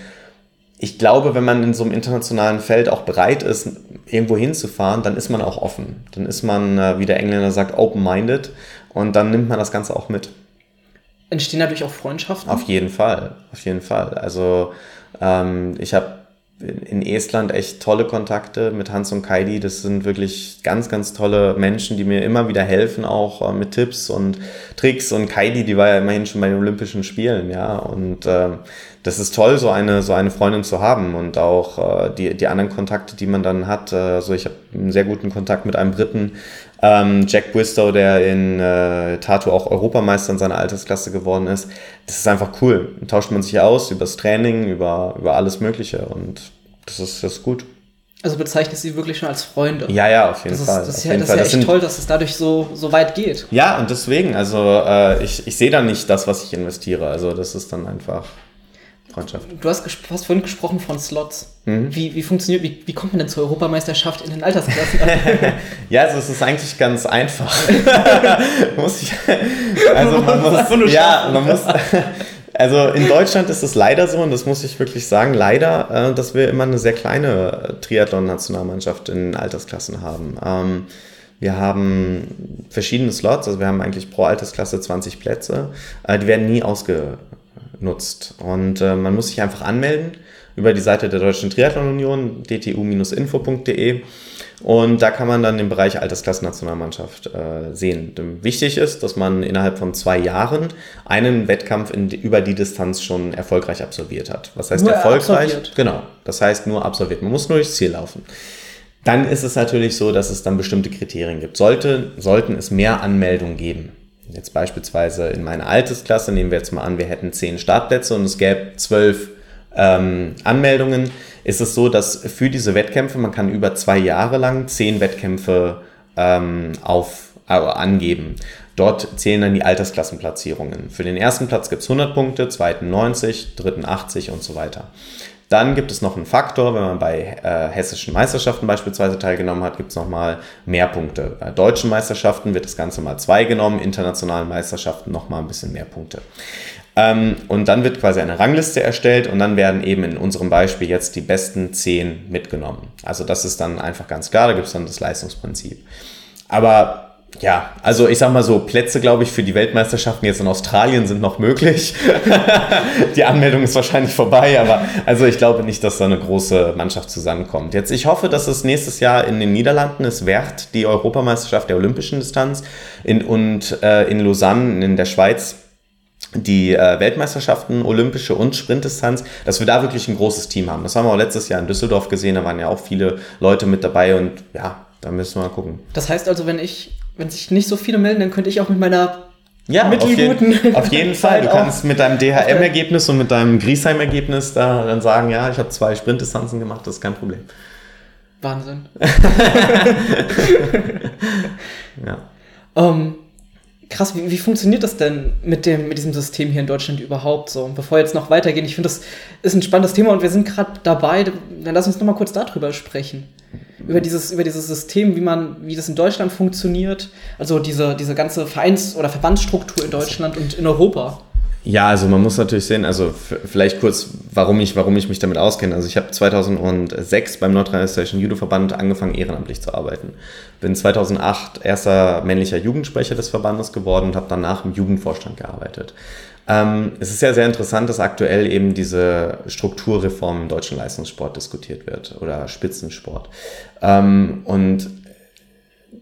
ich glaube, wenn man in so einem internationalen Feld auch bereit ist, irgendwo hinzufahren, dann ist man auch offen. Dann ist man, äh, wie der Engländer sagt, open-minded und dann nimmt man das Ganze auch mit entstehen dadurch auch Freundschaften? Auf jeden Fall, auf jeden Fall. Also ähm, ich habe in Estland echt tolle Kontakte mit Hans und Kaidi. Das sind wirklich ganz, ganz tolle Menschen, die mir immer wieder helfen, auch äh, mit Tipps und Tricks. Und Kaidi, die war ja immerhin schon bei den Olympischen Spielen, ja. Und äh, das ist toll, so eine, so eine Freundin zu haben. Und auch äh, die, die anderen Kontakte, die man dann hat. Also ich habe einen sehr guten Kontakt mit einem Briten, ähm, Jack Bristow, der in äh, Tato auch Europameister in seiner Altersklasse geworden ist. Das ist einfach cool. Da tauscht man sich aus über das Training, über, über alles Mögliche und das ist, das ist gut. Also bezeichnet sie wirklich schon als Freunde. Ja, ja, auf jeden das Fall. Ist, das ist ja, das ist ja echt sind, toll, dass es dadurch so, so weit geht. Ja, und deswegen, also äh, ich, ich sehe da nicht das, was ich investiere. Also das ist dann einfach Freundschaft. Du hast, hast vorhin gesprochen von Slots. Mhm. Wie, wie funktioniert, wie, wie kommt man denn zur Europameisterschaft in den Altersklassen? ja, also es ist eigentlich ganz einfach. muss ich, also man muss, ja, man muss, also in Deutschland ist es leider so, und das muss ich wirklich sagen, leider, äh, dass wir immer eine sehr kleine Triathlon-Nationalmannschaft in Altersklassen haben. Ähm, wir haben verschiedene Slots, also wir haben eigentlich pro Altersklasse 20 Plätze. Äh, die werden nie ausge nutzt. Und äh, man muss sich einfach anmelden über die Seite der Deutschen Triathlon Union, dtu-info.de. Und da kann man dann den Bereich Altersklassen-Nationalmannschaft äh, sehen. Wichtig ist, dass man innerhalb von zwei Jahren einen Wettkampf in, über die Distanz schon erfolgreich absolviert hat. Was heißt nur erfolgreich? Absolviert. Genau, das heißt nur absolviert. Man muss nur durchs Ziel laufen. Dann ist es natürlich so, dass es dann bestimmte Kriterien gibt. Sollte, sollten es mehr Anmeldungen geben, Jetzt beispielsweise in meiner Altersklasse, nehmen wir jetzt mal an, wir hätten zehn Startplätze und es gäbe zwölf ähm, Anmeldungen, ist es so, dass für diese Wettkämpfe, man kann über zwei Jahre lang zehn Wettkämpfe ähm, auf, äh, angeben. Dort zählen dann die Altersklassenplatzierungen. Für den ersten Platz gibt es 100 Punkte, zweiten 90, dritten 80 und so weiter. Dann gibt es noch einen Faktor, wenn man bei äh, hessischen Meisterschaften beispielsweise teilgenommen hat, gibt es nochmal mehr Punkte. Bei deutschen Meisterschaften wird das Ganze mal zwei genommen, internationalen Meisterschaften nochmal ein bisschen mehr Punkte. Ähm, und dann wird quasi eine Rangliste erstellt und dann werden eben in unserem Beispiel jetzt die besten zehn mitgenommen. Also das ist dann einfach ganz klar, da gibt es dann das Leistungsprinzip. Aber ja, also ich sag mal so, Plätze, glaube ich, für die Weltmeisterschaften jetzt in Australien sind noch möglich. die Anmeldung ist wahrscheinlich vorbei, aber also ich glaube nicht, dass da eine große Mannschaft zusammenkommt. Jetzt, ich hoffe, dass es nächstes Jahr in den Niederlanden ist, Wert, die Europameisterschaft der olympischen Distanz in, und äh, in Lausanne in der Schweiz die äh, Weltmeisterschaften, olympische und Sprintdistanz, dass wir da wirklich ein großes Team haben. Das haben wir auch letztes Jahr in Düsseldorf gesehen, da waren ja auch viele Leute mit dabei und ja, da müssen wir mal gucken. Das heißt also, wenn ich, wenn sich nicht so viele melden, dann könnte ich auch mit meiner ja, mittelguten. Auf jeden, auf jeden Fall. Du kannst mit deinem DHM-Ergebnis und mit deinem Griesheim-Ergebnis da dann sagen, ja, ich habe zwei Sprintdistanzen gemacht, das ist kein Problem. Wahnsinn. ja. Um, ähm, krass, wie, wie funktioniert das denn mit, dem, mit diesem System hier in Deutschland überhaupt so? Und bevor wir jetzt noch weitergehen, ich finde, das ist ein spannendes Thema und wir sind gerade dabei, dann lass uns noch mal kurz darüber sprechen. Über dieses, über dieses System, wie man, wie das in Deutschland funktioniert, also diese, diese ganze Vereins- oder Verbandsstruktur in Deutschland und in Europa. Ja, also man muss natürlich sehen, also vielleicht kurz, warum ich, warum ich mich damit auskenne. Also ich habe 2006 beim Nordrhein-Westfälischen Judo-Verband angefangen, ehrenamtlich zu arbeiten. Bin 2008 erster männlicher Jugendsprecher des Verbandes geworden und habe danach im Jugendvorstand gearbeitet. Ähm, es ist ja sehr interessant, dass aktuell eben diese Strukturreform im deutschen Leistungssport diskutiert wird oder Spitzensport. Ähm, und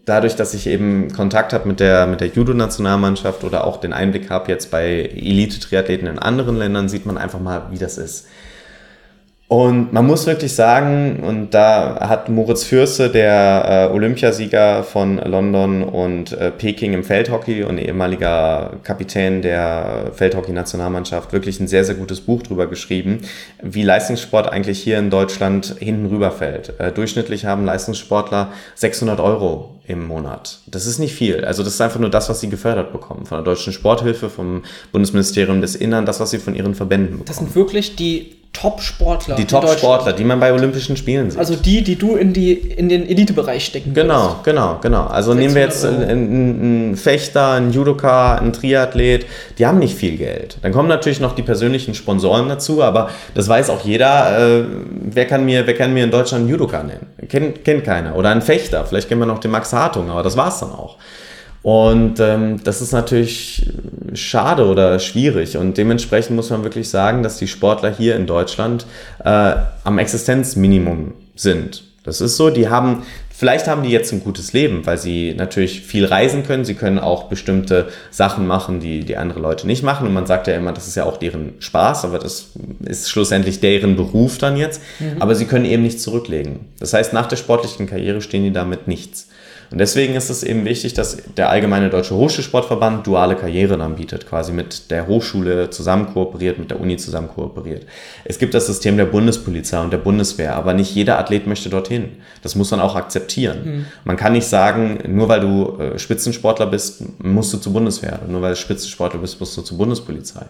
dadurch, dass ich eben Kontakt habe mit der, mit der Judo-Nationalmannschaft oder auch den Einblick habe jetzt bei Elite-Triathleten in anderen Ländern, sieht man einfach mal, wie das ist. Und man muss wirklich sagen, und da hat Moritz Fürste, der äh, Olympiasieger von London und äh, Peking im Feldhockey und ehemaliger Kapitän der Feldhockey-Nationalmannschaft, wirklich ein sehr, sehr gutes Buch drüber geschrieben, wie Leistungssport eigentlich hier in Deutschland hinten rüberfällt. Äh, durchschnittlich haben Leistungssportler 600 Euro im Monat. Das ist nicht viel. Also das ist einfach nur das, was sie gefördert bekommen. Von der Deutschen Sporthilfe, vom Bundesministerium des Innern, das, was sie von ihren Verbänden bekommen. Das sind wirklich die Top-Sportler. Die Top-Sportler, die man bei Olympischen Spielen sieht. Also die, die du in, die, in den Elitebereich stecken Genau, würdest. genau, genau. Also nehmen wir jetzt einen, einen Fechter, einen Judoka, einen Triathlet, die haben nicht viel Geld. Dann kommen natürlich noch die persönlichen Sponsoren dazu, aber das weiß auch jeder, äh, wer, kann mir, wer kann mir in Deutschland einen Judoka nennen? Kennt, kennt keiner. Oder einen Fechter, vielleicht kennen wir noch den Max Hartung, aber das war's dann auch. Und ähm, das ist natürlich schade oder schwierig. Und dementsprechend muss man wirklich sagen, dass die Sportler hier in Deutschland äh, am Existenzminimum sind. Das ist so, die haben, vielleicht haben die jetzt ein gutes Leben, weil sie natürlich viel reisen können. Sie können auch bestimmte Sachen machen, die, die andere Leute nicht machen. Und man sagt ja immer, das ist ja auch deren Spaß, aber das ist schlussendlich deren Beruf dann jetzt. Mhm. Aber sie können eben nichts zurücklegen. Das heißt, nach der sportlichen Karriere stehen die damit nichts. Und deswegen ist es eben wichtig, dass der Allgemeine Deutsche Hochschulsportverband duale Karrieren anbietet, quasi mit der Hochschule zusammen kooperiert, mit der Uni zusammen kooperiert. Es gibt das System der Bundespolizei und der Bundeswehr, aber nicht jeder Athlet möchte dorthin. Das muss man auch akzeptieren. Mhm. Man kann nicht sagen, nur weil du äh, Spitzensportler bist, musst du zur Bundeswehr. Nur weil du Spitzensportler bist, musst du zur Bundespolizei.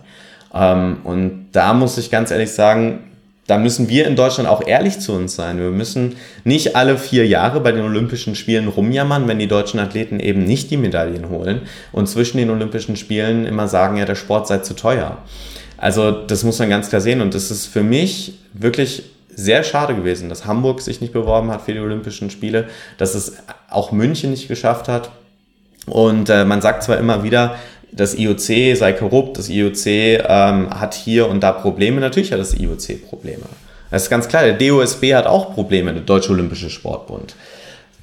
Ähm, und da muss ich ganz ehrlich sagen, da müssen wir in Deutschland auch ehrlich zu uns sein. Wir müssen nicht alle vier Jahre bei den Olympischen Spielen rumjammern, wenn die deutschen Athleten eben nicht die Medaillen holen und zwischen den Olympischen Spielen immer sagen, ja, der Sport sei zu teuer. Also das muss man ganz klar sehen und das ist für mich wirklich sehr schade gewesen, dass Hamburg sich nicht beworben hat für die Olympischen Spiele, dass es auch München nicht geschafft hat. Und äh, man sagt zwar immer wieder, das IOC sei korrupt, das IOC ähm, hat hier und da Probleme. Natürlich hat das IOC Probleme. Das ist ganz klar, der DOSB hat auch Probleme, der Deutsche Olympische Sportbund.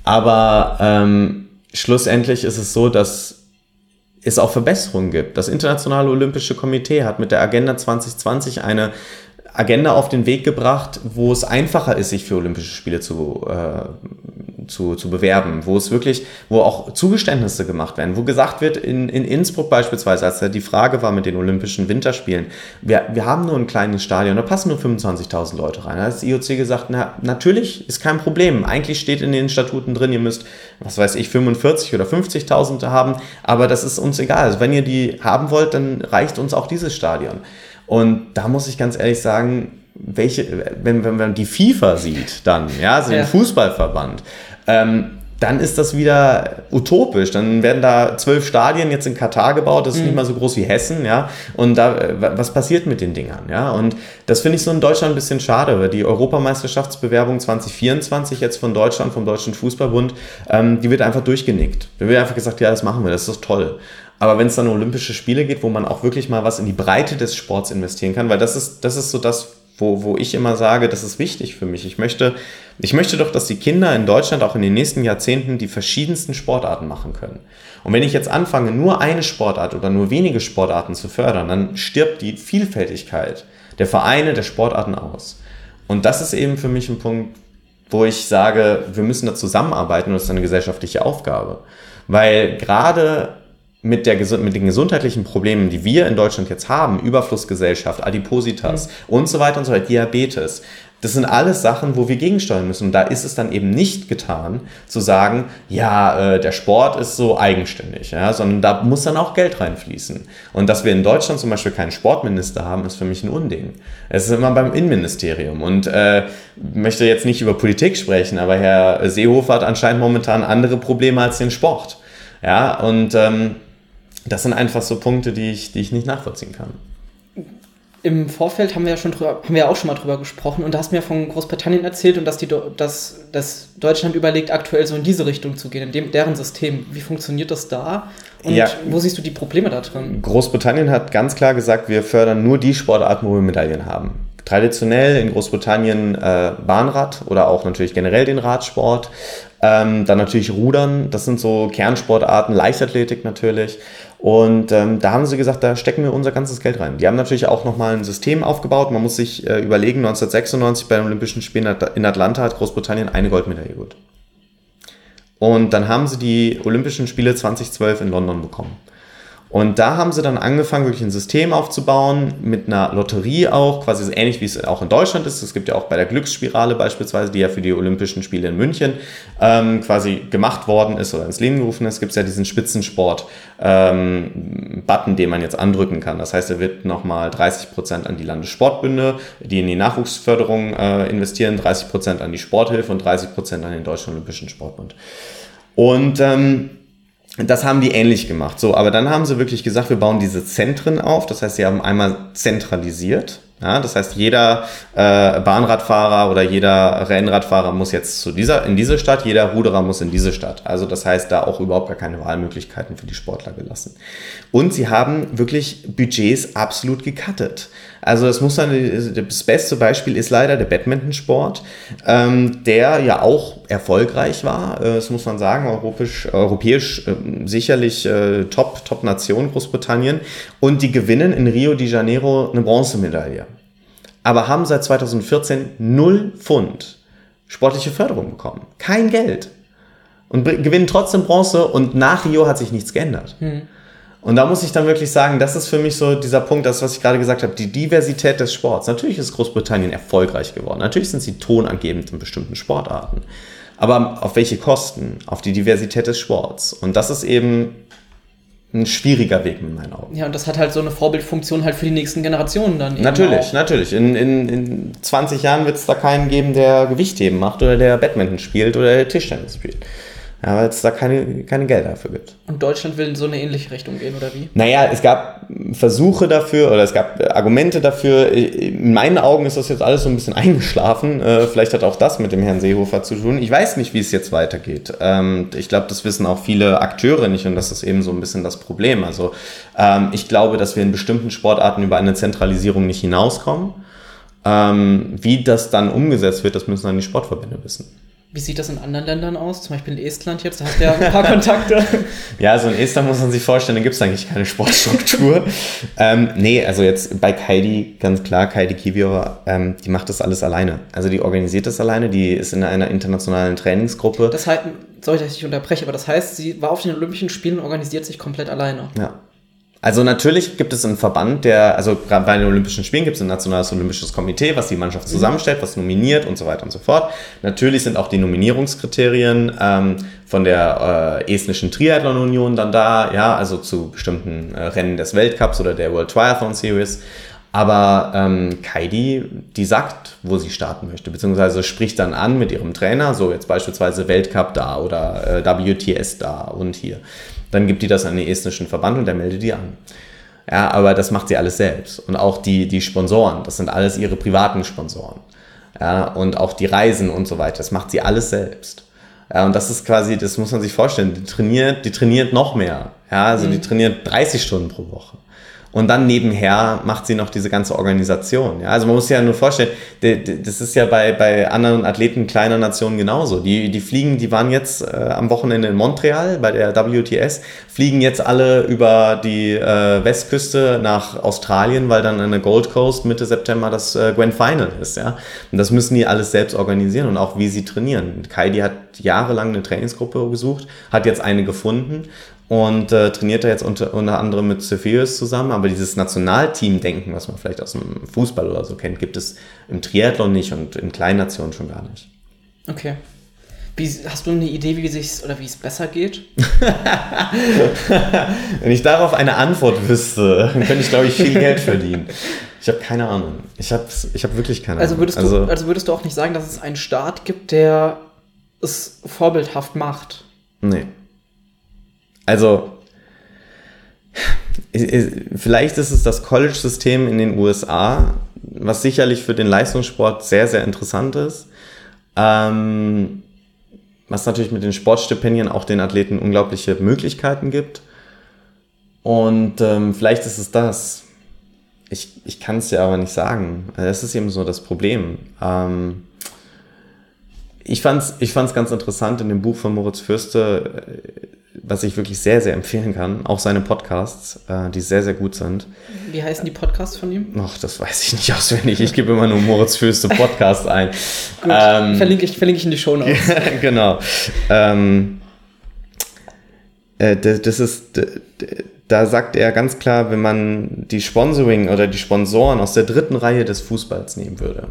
Aber ähm, schlussendlich ist es so, dass es auch Verbesserungen gibt. Das Internationale Olympische Komitee hat mit der Agenda 2020 eine Agenda auf den Weg gebracht, wo es einfacher ist, sich für Olympische Spiele zu, äh, zu, zu bewerben, wo es wirklich, wo auch Zugeständnisse gemacht werden, wo gesagt wird, in, in Innsbruck beispielsweise, als da die Frage war mit den Olympischen Winterspielen, wir, wir haben nur ein kleines Stadion, da passen nur 25.000 Leute rein. Da hat das IOC gesagt, na, natürlich ist kein Problem. Eigentlich steht in den Statuten drin, ihr müsst, was weiß ich, 45 oder 50.000 haben, aber das ist uns egal. Also wenn ihr die haben wollt, dann reicht uns auch dieses Stadion. Und da muss ich ganz ehrlich sagen, welche, wenn, wenn man die FIFA sieht, dann, ja, also ja. den Fußballverband, ähm, dann ist das wieder utopisch. Dann werden da zwölf Stadien jetzt in Katar gebaut, das ist mhm. nicht mal so groß wie Hessen, ja. Und da, was passiert mit den Dingern, ja? Und das finde ich so in Deutschland ein bisschen schade, weil die Europameisterschaftsbewerbung 2024 jetzt von Deutschland, vom Deutschen Fußballbund, ähm, die wird einfach durchgenickt. Da wird einfach gesagt, ja, das machen wir, das ist toll. Aber wenn es dann um Olympische Spiele geht, wo man auch wirklich mal was in die Breite des Sports investieren kann, weil das ist, das ist so das, wo, wo ich immer sage, das ist wichtig für mich. Ich möchte, ich möchte doch, dass die Kinder in Deutschland auch in den nächsten Jahrzehnten die verschiedensten Sportarten machen können. Und wenn ich jetzt anfange, nur eine Sportart oder nur wenige Sportarten zu fördern, dann stirbt die Vielfältigkeit der Vereine, der Sportarten aus. Und das ist eben für mich ein Punkt, wo ich sage, wir müssen da zusammenarbeiten und das ist eine gesellschaftliche Aufgabe. Weil gerade mit, der, mit den gesundheitlichen Problemen, die wir in Deutschland jetzt haben, Überflussgesellschaft, Adipositas mhm. und so weiter und so weiter, Diabetes, das sind alles Sachen, wo wir gegensteuern müssen. Und da ist es dann eben nicht getan, zu sagen, ja, äh, der Sport ist so eigenständig, ja, sondern da muss dann auch Geld reinfließen. Und dass wir in Deutschland zum Beispiel keinen Sportminister haben, ist für mich ein Unding. Es ist immer beim Innenministerium. Und äh, möchte jetzt nicht über Politik sprechen, aber Herr Seehofer hat anscheinend momentan andere Probleme als den Sport. Ja, und ähm, das sind einfach so Punkte, die ich, die ich nicht nachvollziehen kann. Im Vorfeld haben wir ja schon drüber, haben wir auch schon mal drüber gesprochen und da hast du mir von Großbritannien erzählt und dass, die, dass, dass Deutschland überlegt, aktuell so in diese Richtung zu gehen, in dem, deren System. Wie funktioniert das da und ja. wo siehst du die Probleme da drin? Großbritannien hat ganz klar gesagt, wir fördern nur die Sportarten, wo wir Medaillen haben. Traditionell in Großbritannien äh, Bahnrad oder auch natürlich generell den Radsport. Ähm, dann natürlich Rudern, das sind so Kernsportarten, Leichtathletik natürlich. Und ähm, da haben sie gesagt, da stecken wir unser ganzes Geld rein. Die haben natürlich auch nochmal ein System aufgebaut. Man muss sich äh, überlegen, 1996 bei den Olympischen Spielen in Atlanta hat Großbritannien eine Goldmedaille geholt. Und dann haben sie die Olympischen Spiele 2012 in London bekommen. Und da haben sie dann angefangen, wirklich ein System aufzubauen, mit einer Lotterie auch, quasi so ähnlich wie es auch in Deutschland ist. Es gibt ja auch bei der Glücksspirale beispielsweise, die ja für die Olympischen Spiele in München ähm, quasi gemacht worden ist oder ins Leben gerufen ist, gibt es ja diesen Spitzensport-Button, ähm, den man jetzt andrücken kann. Das heißt, er wird nochmal 30 Prozent an die Landessportbünde, die in die Nachwuchsförderung äh, investieren, 30 Prozent an die Sporthilfe und 30 Prozent an den Deutschen Olympischen Sportbund. Und ähm, das haben die ähnlich gemacht. So, aber dann haben sie wirklich gesagt, wir bauen diese Zentren auf. Das heißt, sie haben einmal zentralisiert. Ja, das heißt, jeder äh, Bahnradfahrer oder jeder Rennradfahrer muss jetzt zu dieser, in diese Stadt, jeder Ruderer muss in diese Stadt. Also das heißt, da auch überhaupt gar keine Wahlmöglichkeiten für die Sportler gelassen. Und sie haben wirklich Budgets absolut gecuttet. Also das muss dann, das beste Beispiel ist leider der Badmintonsport, ähm, der ja auch erfolgreich war. Äh, das muss man sagen, europäisch, europäisch äh, sicherlich äh, Top, Top Nation Großbritannien. Und die gewinnen in Rio de Janeiro eine Bronzemedaille. Aber haben seit 2014 null Pfund sportliche Förderung bekommen. Kein Geld. Und gewinnen trotzdem Bronze und nach Rio hat sich nichts geändert. Hm. Und da muss ich dann wirklich sagen, das ist für mich so dieser Punkt, das, was ich gerade gesagt habe, die Diversität des Sports. Natürlich ist Großbritannien erfolgreich geworden. Natürlich sind sie tonangebend in bestimmten Sportarten. Aber auf welche Kosten? Auf die Diversität des Sports. Und das ist eben ein schwieriger Weg in meinen Augen. Ja, und das hat halt so eine Vorbildfunktion halt für die nächsten Generationen dann. Eben natürlich, auch. natürlich. In, in, in 20 Jahren wird es da keinen geben, der Gewichtheben macht oder der Badminton spielt oder der Tischtennis spielt. Ja, weil es da keine, keine Gelder dafür gibt. Und Deutschland will in so eine ähnliche Richtung gehen, oder wie? Naja, es gab Versuche dafür oder es gab Argumente dafür. In meinen Augen ist das jetzt alles so ein bisschen eingeschlafen. Äh, vielleicht hat auch das mit dem Herrn Seehofer zu tun. Ich weiß nicht, wie es jetzt weitergeht. Ähm, ich glaube, das wissen auch viele Akteure nicht und das ist eben so ein bisschen das Problem. Also ähm, ich glaube, dass wir in bestimmten Sportarten über eine Zentralisierung nicht hinauskommen. Ähm, wie das dann umgesetzt wird, das müssen dann die Sportverbände wissen. Wie sieht das in anderen Ländern aus? Zum Beispiel in Estland jetzt, da hast du ja ein paar Kontakte. ja, also in Estland muss man sich vorstellen, da gibt es eigentlich keine Sportstruktur. ähm, nee, also jetzt bei Kaidi, ganz klar, Kaidi Kivior, ähm, die macht das alles alleine. Also die organisiert das alleine, die ist in einer internationalen Trainingsgruppe. Das heißt, sorry, dass ich dich unterbreche, aber das heißt, sie war auf den Olympischen Spielen und organisiert sich komplett alleine. Ja. Also natürlich gibt es einen Verband, der, also gerade bei den Olympischen Spielen gibt es ein nationales olympisches Komitee, was die Mannschaft mhm. zusammenstellt, was nominiert und so weiter und so fort. Natürlich sind auch die Nominierungskriterien ähm, von der äh, Estnischen Triathlon Union dann da, ja, also zu bestimmten äh, Rennen des Weltcups oder der World Triathlon Series. Aber ähm, Kaidi, die sagt, wo sie starten möchte, beziehungsweise spricht dann an mit ihrem Trainer, so jetzt beispielsweise Weltcup da oder äh, WTS da und hier. Dann gibt die das an den estnischen Verband und der meldet die an. Ja, aber das macht sie alles selbst. Und auch die, die Sponsoren, das sind alles ihre privaten Sponsoren. Ja, und auch die Reisen und so weiter, das macht sie alles selbst. Ja, und das ist quasi, das muss man sich vorstellen, die trainiert, die trainiert noch mehr. Ja, also mhm. die trainiert 30 Stunden pro Woche. Und dann nebenher macht sie noch diese ganze Organisation. Ja? Also man muss sich ja nur vorstellen, das ist ja bei, bei anderen Athleten kleiner Nationen genauso. Die, die fliegen, die waren jetzt äh, am Wochenende in Montreal bei der WTS, fliegen jetzt alle über die äh, Westküste nach Australien, weil dann an der Gold Coast Mitte September das äh, Grand Final ist. Ja? Und das müssen die alles selbst organisieren und auch wie sie trainieren. Kaidi hat jahrelang eine Trainingsgruppe gesucht, hat jetzt eine gefunden und äh, trainiert er jetzt unter, unter anderem mit Cepheius zusammen. Aber dieses Nationalteam-Denken, was man vielleicht aus dem Fußball oder so kennt, gibt es im Triathlon nicht und in kleinen Nationen schon gar nicht. Okay. Wie, hast du eine Idee, wie es oder wie es besser geht? Wenn ich darauf eine Antwort wüsste, dann könnte ich, glaube ich, viel Geld verdienen. Ich habe keine Ahnung. Ich habe ich hab wirklich keine also würdest Ahnung. Du, also, also würdest du auch nicht sagen, dass es einen Staat gibt, der es vorbildhaft macht? Nee. Also, vielleicht ist es das College-System in den USA, was sicherlich für den Leistungssport sehr, sehr interessant ist. Ähm, was natürlich mit den Sportstipendien auch den Athleten unglaubliche Möglichkeiten gibt. Und ähm, vielleicht ist es das. Ich, ich kann es ja aber nicht sagen. Das ist eben so das Problem. Ähm, ich fand es ich fand's ganz interessant in dem Buch von Moritz Fürste was ich wirklich sehr, sehr empfehlen kann. Auch seine Podcasts, äh, die sehr, sehr gut sind. Wie heißen die Podcasts von ihm? Ach, das weiß ich nicht auswendig. Ich gebe immer nur Moritz Fürste Podcast ein. gut, ähm, verlinke, ich, verlinke ich in die Show Notes. genau. Ähm, äh, das ist, da sagt er ganz klar, wenn man die Sponsoring oder die Sponsoren aus der dritten Reihe des Fußballs nehmen würde,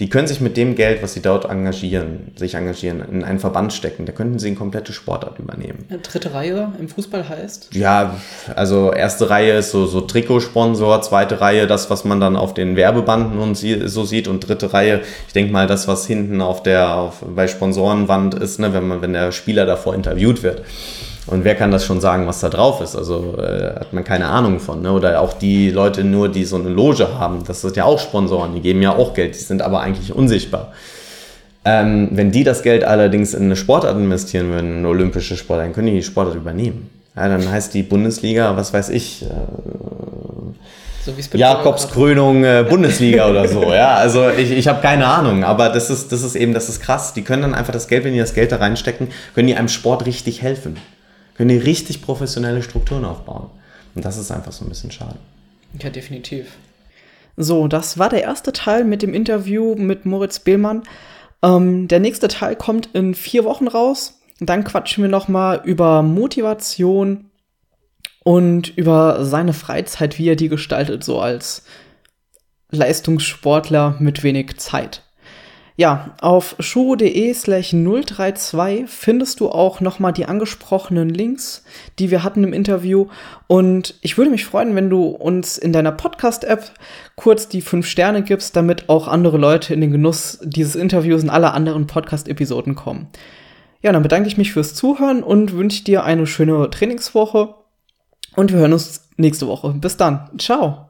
die können sich mit dem Geld, was sie dort engagieren, sich engagieren, in einen Verband stecken. Da könnten sie eine komplette Sportart übernehmen. Eine dritte Reihe im Fußball heißt? Ja, also erste Reihe ist so, so Trikotsponsor, zweite Reihe das, was man dann auf den Werbebanden und so sieht und dritte Reihe, ich denke mal, das, was hinten auf der, auf, bei Sponsorenwand ist, ne, wenn man, wenn der Spieler davor interviewt wird. Und wer kann das schon sagen, was da drauf ist? Also äh, hat man keine Ahnung von. Ne? Oder auch die Leute nur, die so eine Loge haben, das sind ja auch Sponsoren, die geben ja auch Geld, die sind aber eigentlich unsichtbar. Ähm, wenn die das Geld allerdings in eine Sportart investieren würden, in eine olympische Sportart, dann können die die Sportart übernehmen. Ja, dann heißt die Bundesliga, was weiß ich, äh, so Jakobskrönung äh, Bundesliga oder so. Ja, also ich, ich habe keine Ahnung, aber das ist, das ist eben, das ist krass. Die können dann einfach das Geld, wenn die das Geld da reinstecken, können die einem Sport richtig helfen können die richtig professionelle Strukturen aufbauen. Und das ist einfach so ein bisschen schade. Ja, definitiv. So, das war der erste Teil mit dem Interview mit Moritz Behlmann. Ähm, der nächste Teil kommt in vier Wochen raus. Dann quatschen wir noch mal über Motivation und über seine Freizeit, wie er die gestaltet, so als Leistungssportler mit wenig Zeit. Ja, auf show.de slash 032 findest du auch nochmal die angesprochenen Links, die wir hatten im Interview. Und ich würde mich freuen, wenn du uns in deiner Podcast-App kurz die fünf Sterne gibst, damit auch andere Leute in den Genuss dieses Interviews und aller anderen Podcast-Episoden kommen. Ja, dann bedanke ich mich fürs Zuhören und wünsche dir eine schöne Trainingswoche. Und wir hören uns nächste Woche. Bis dann. Ciao.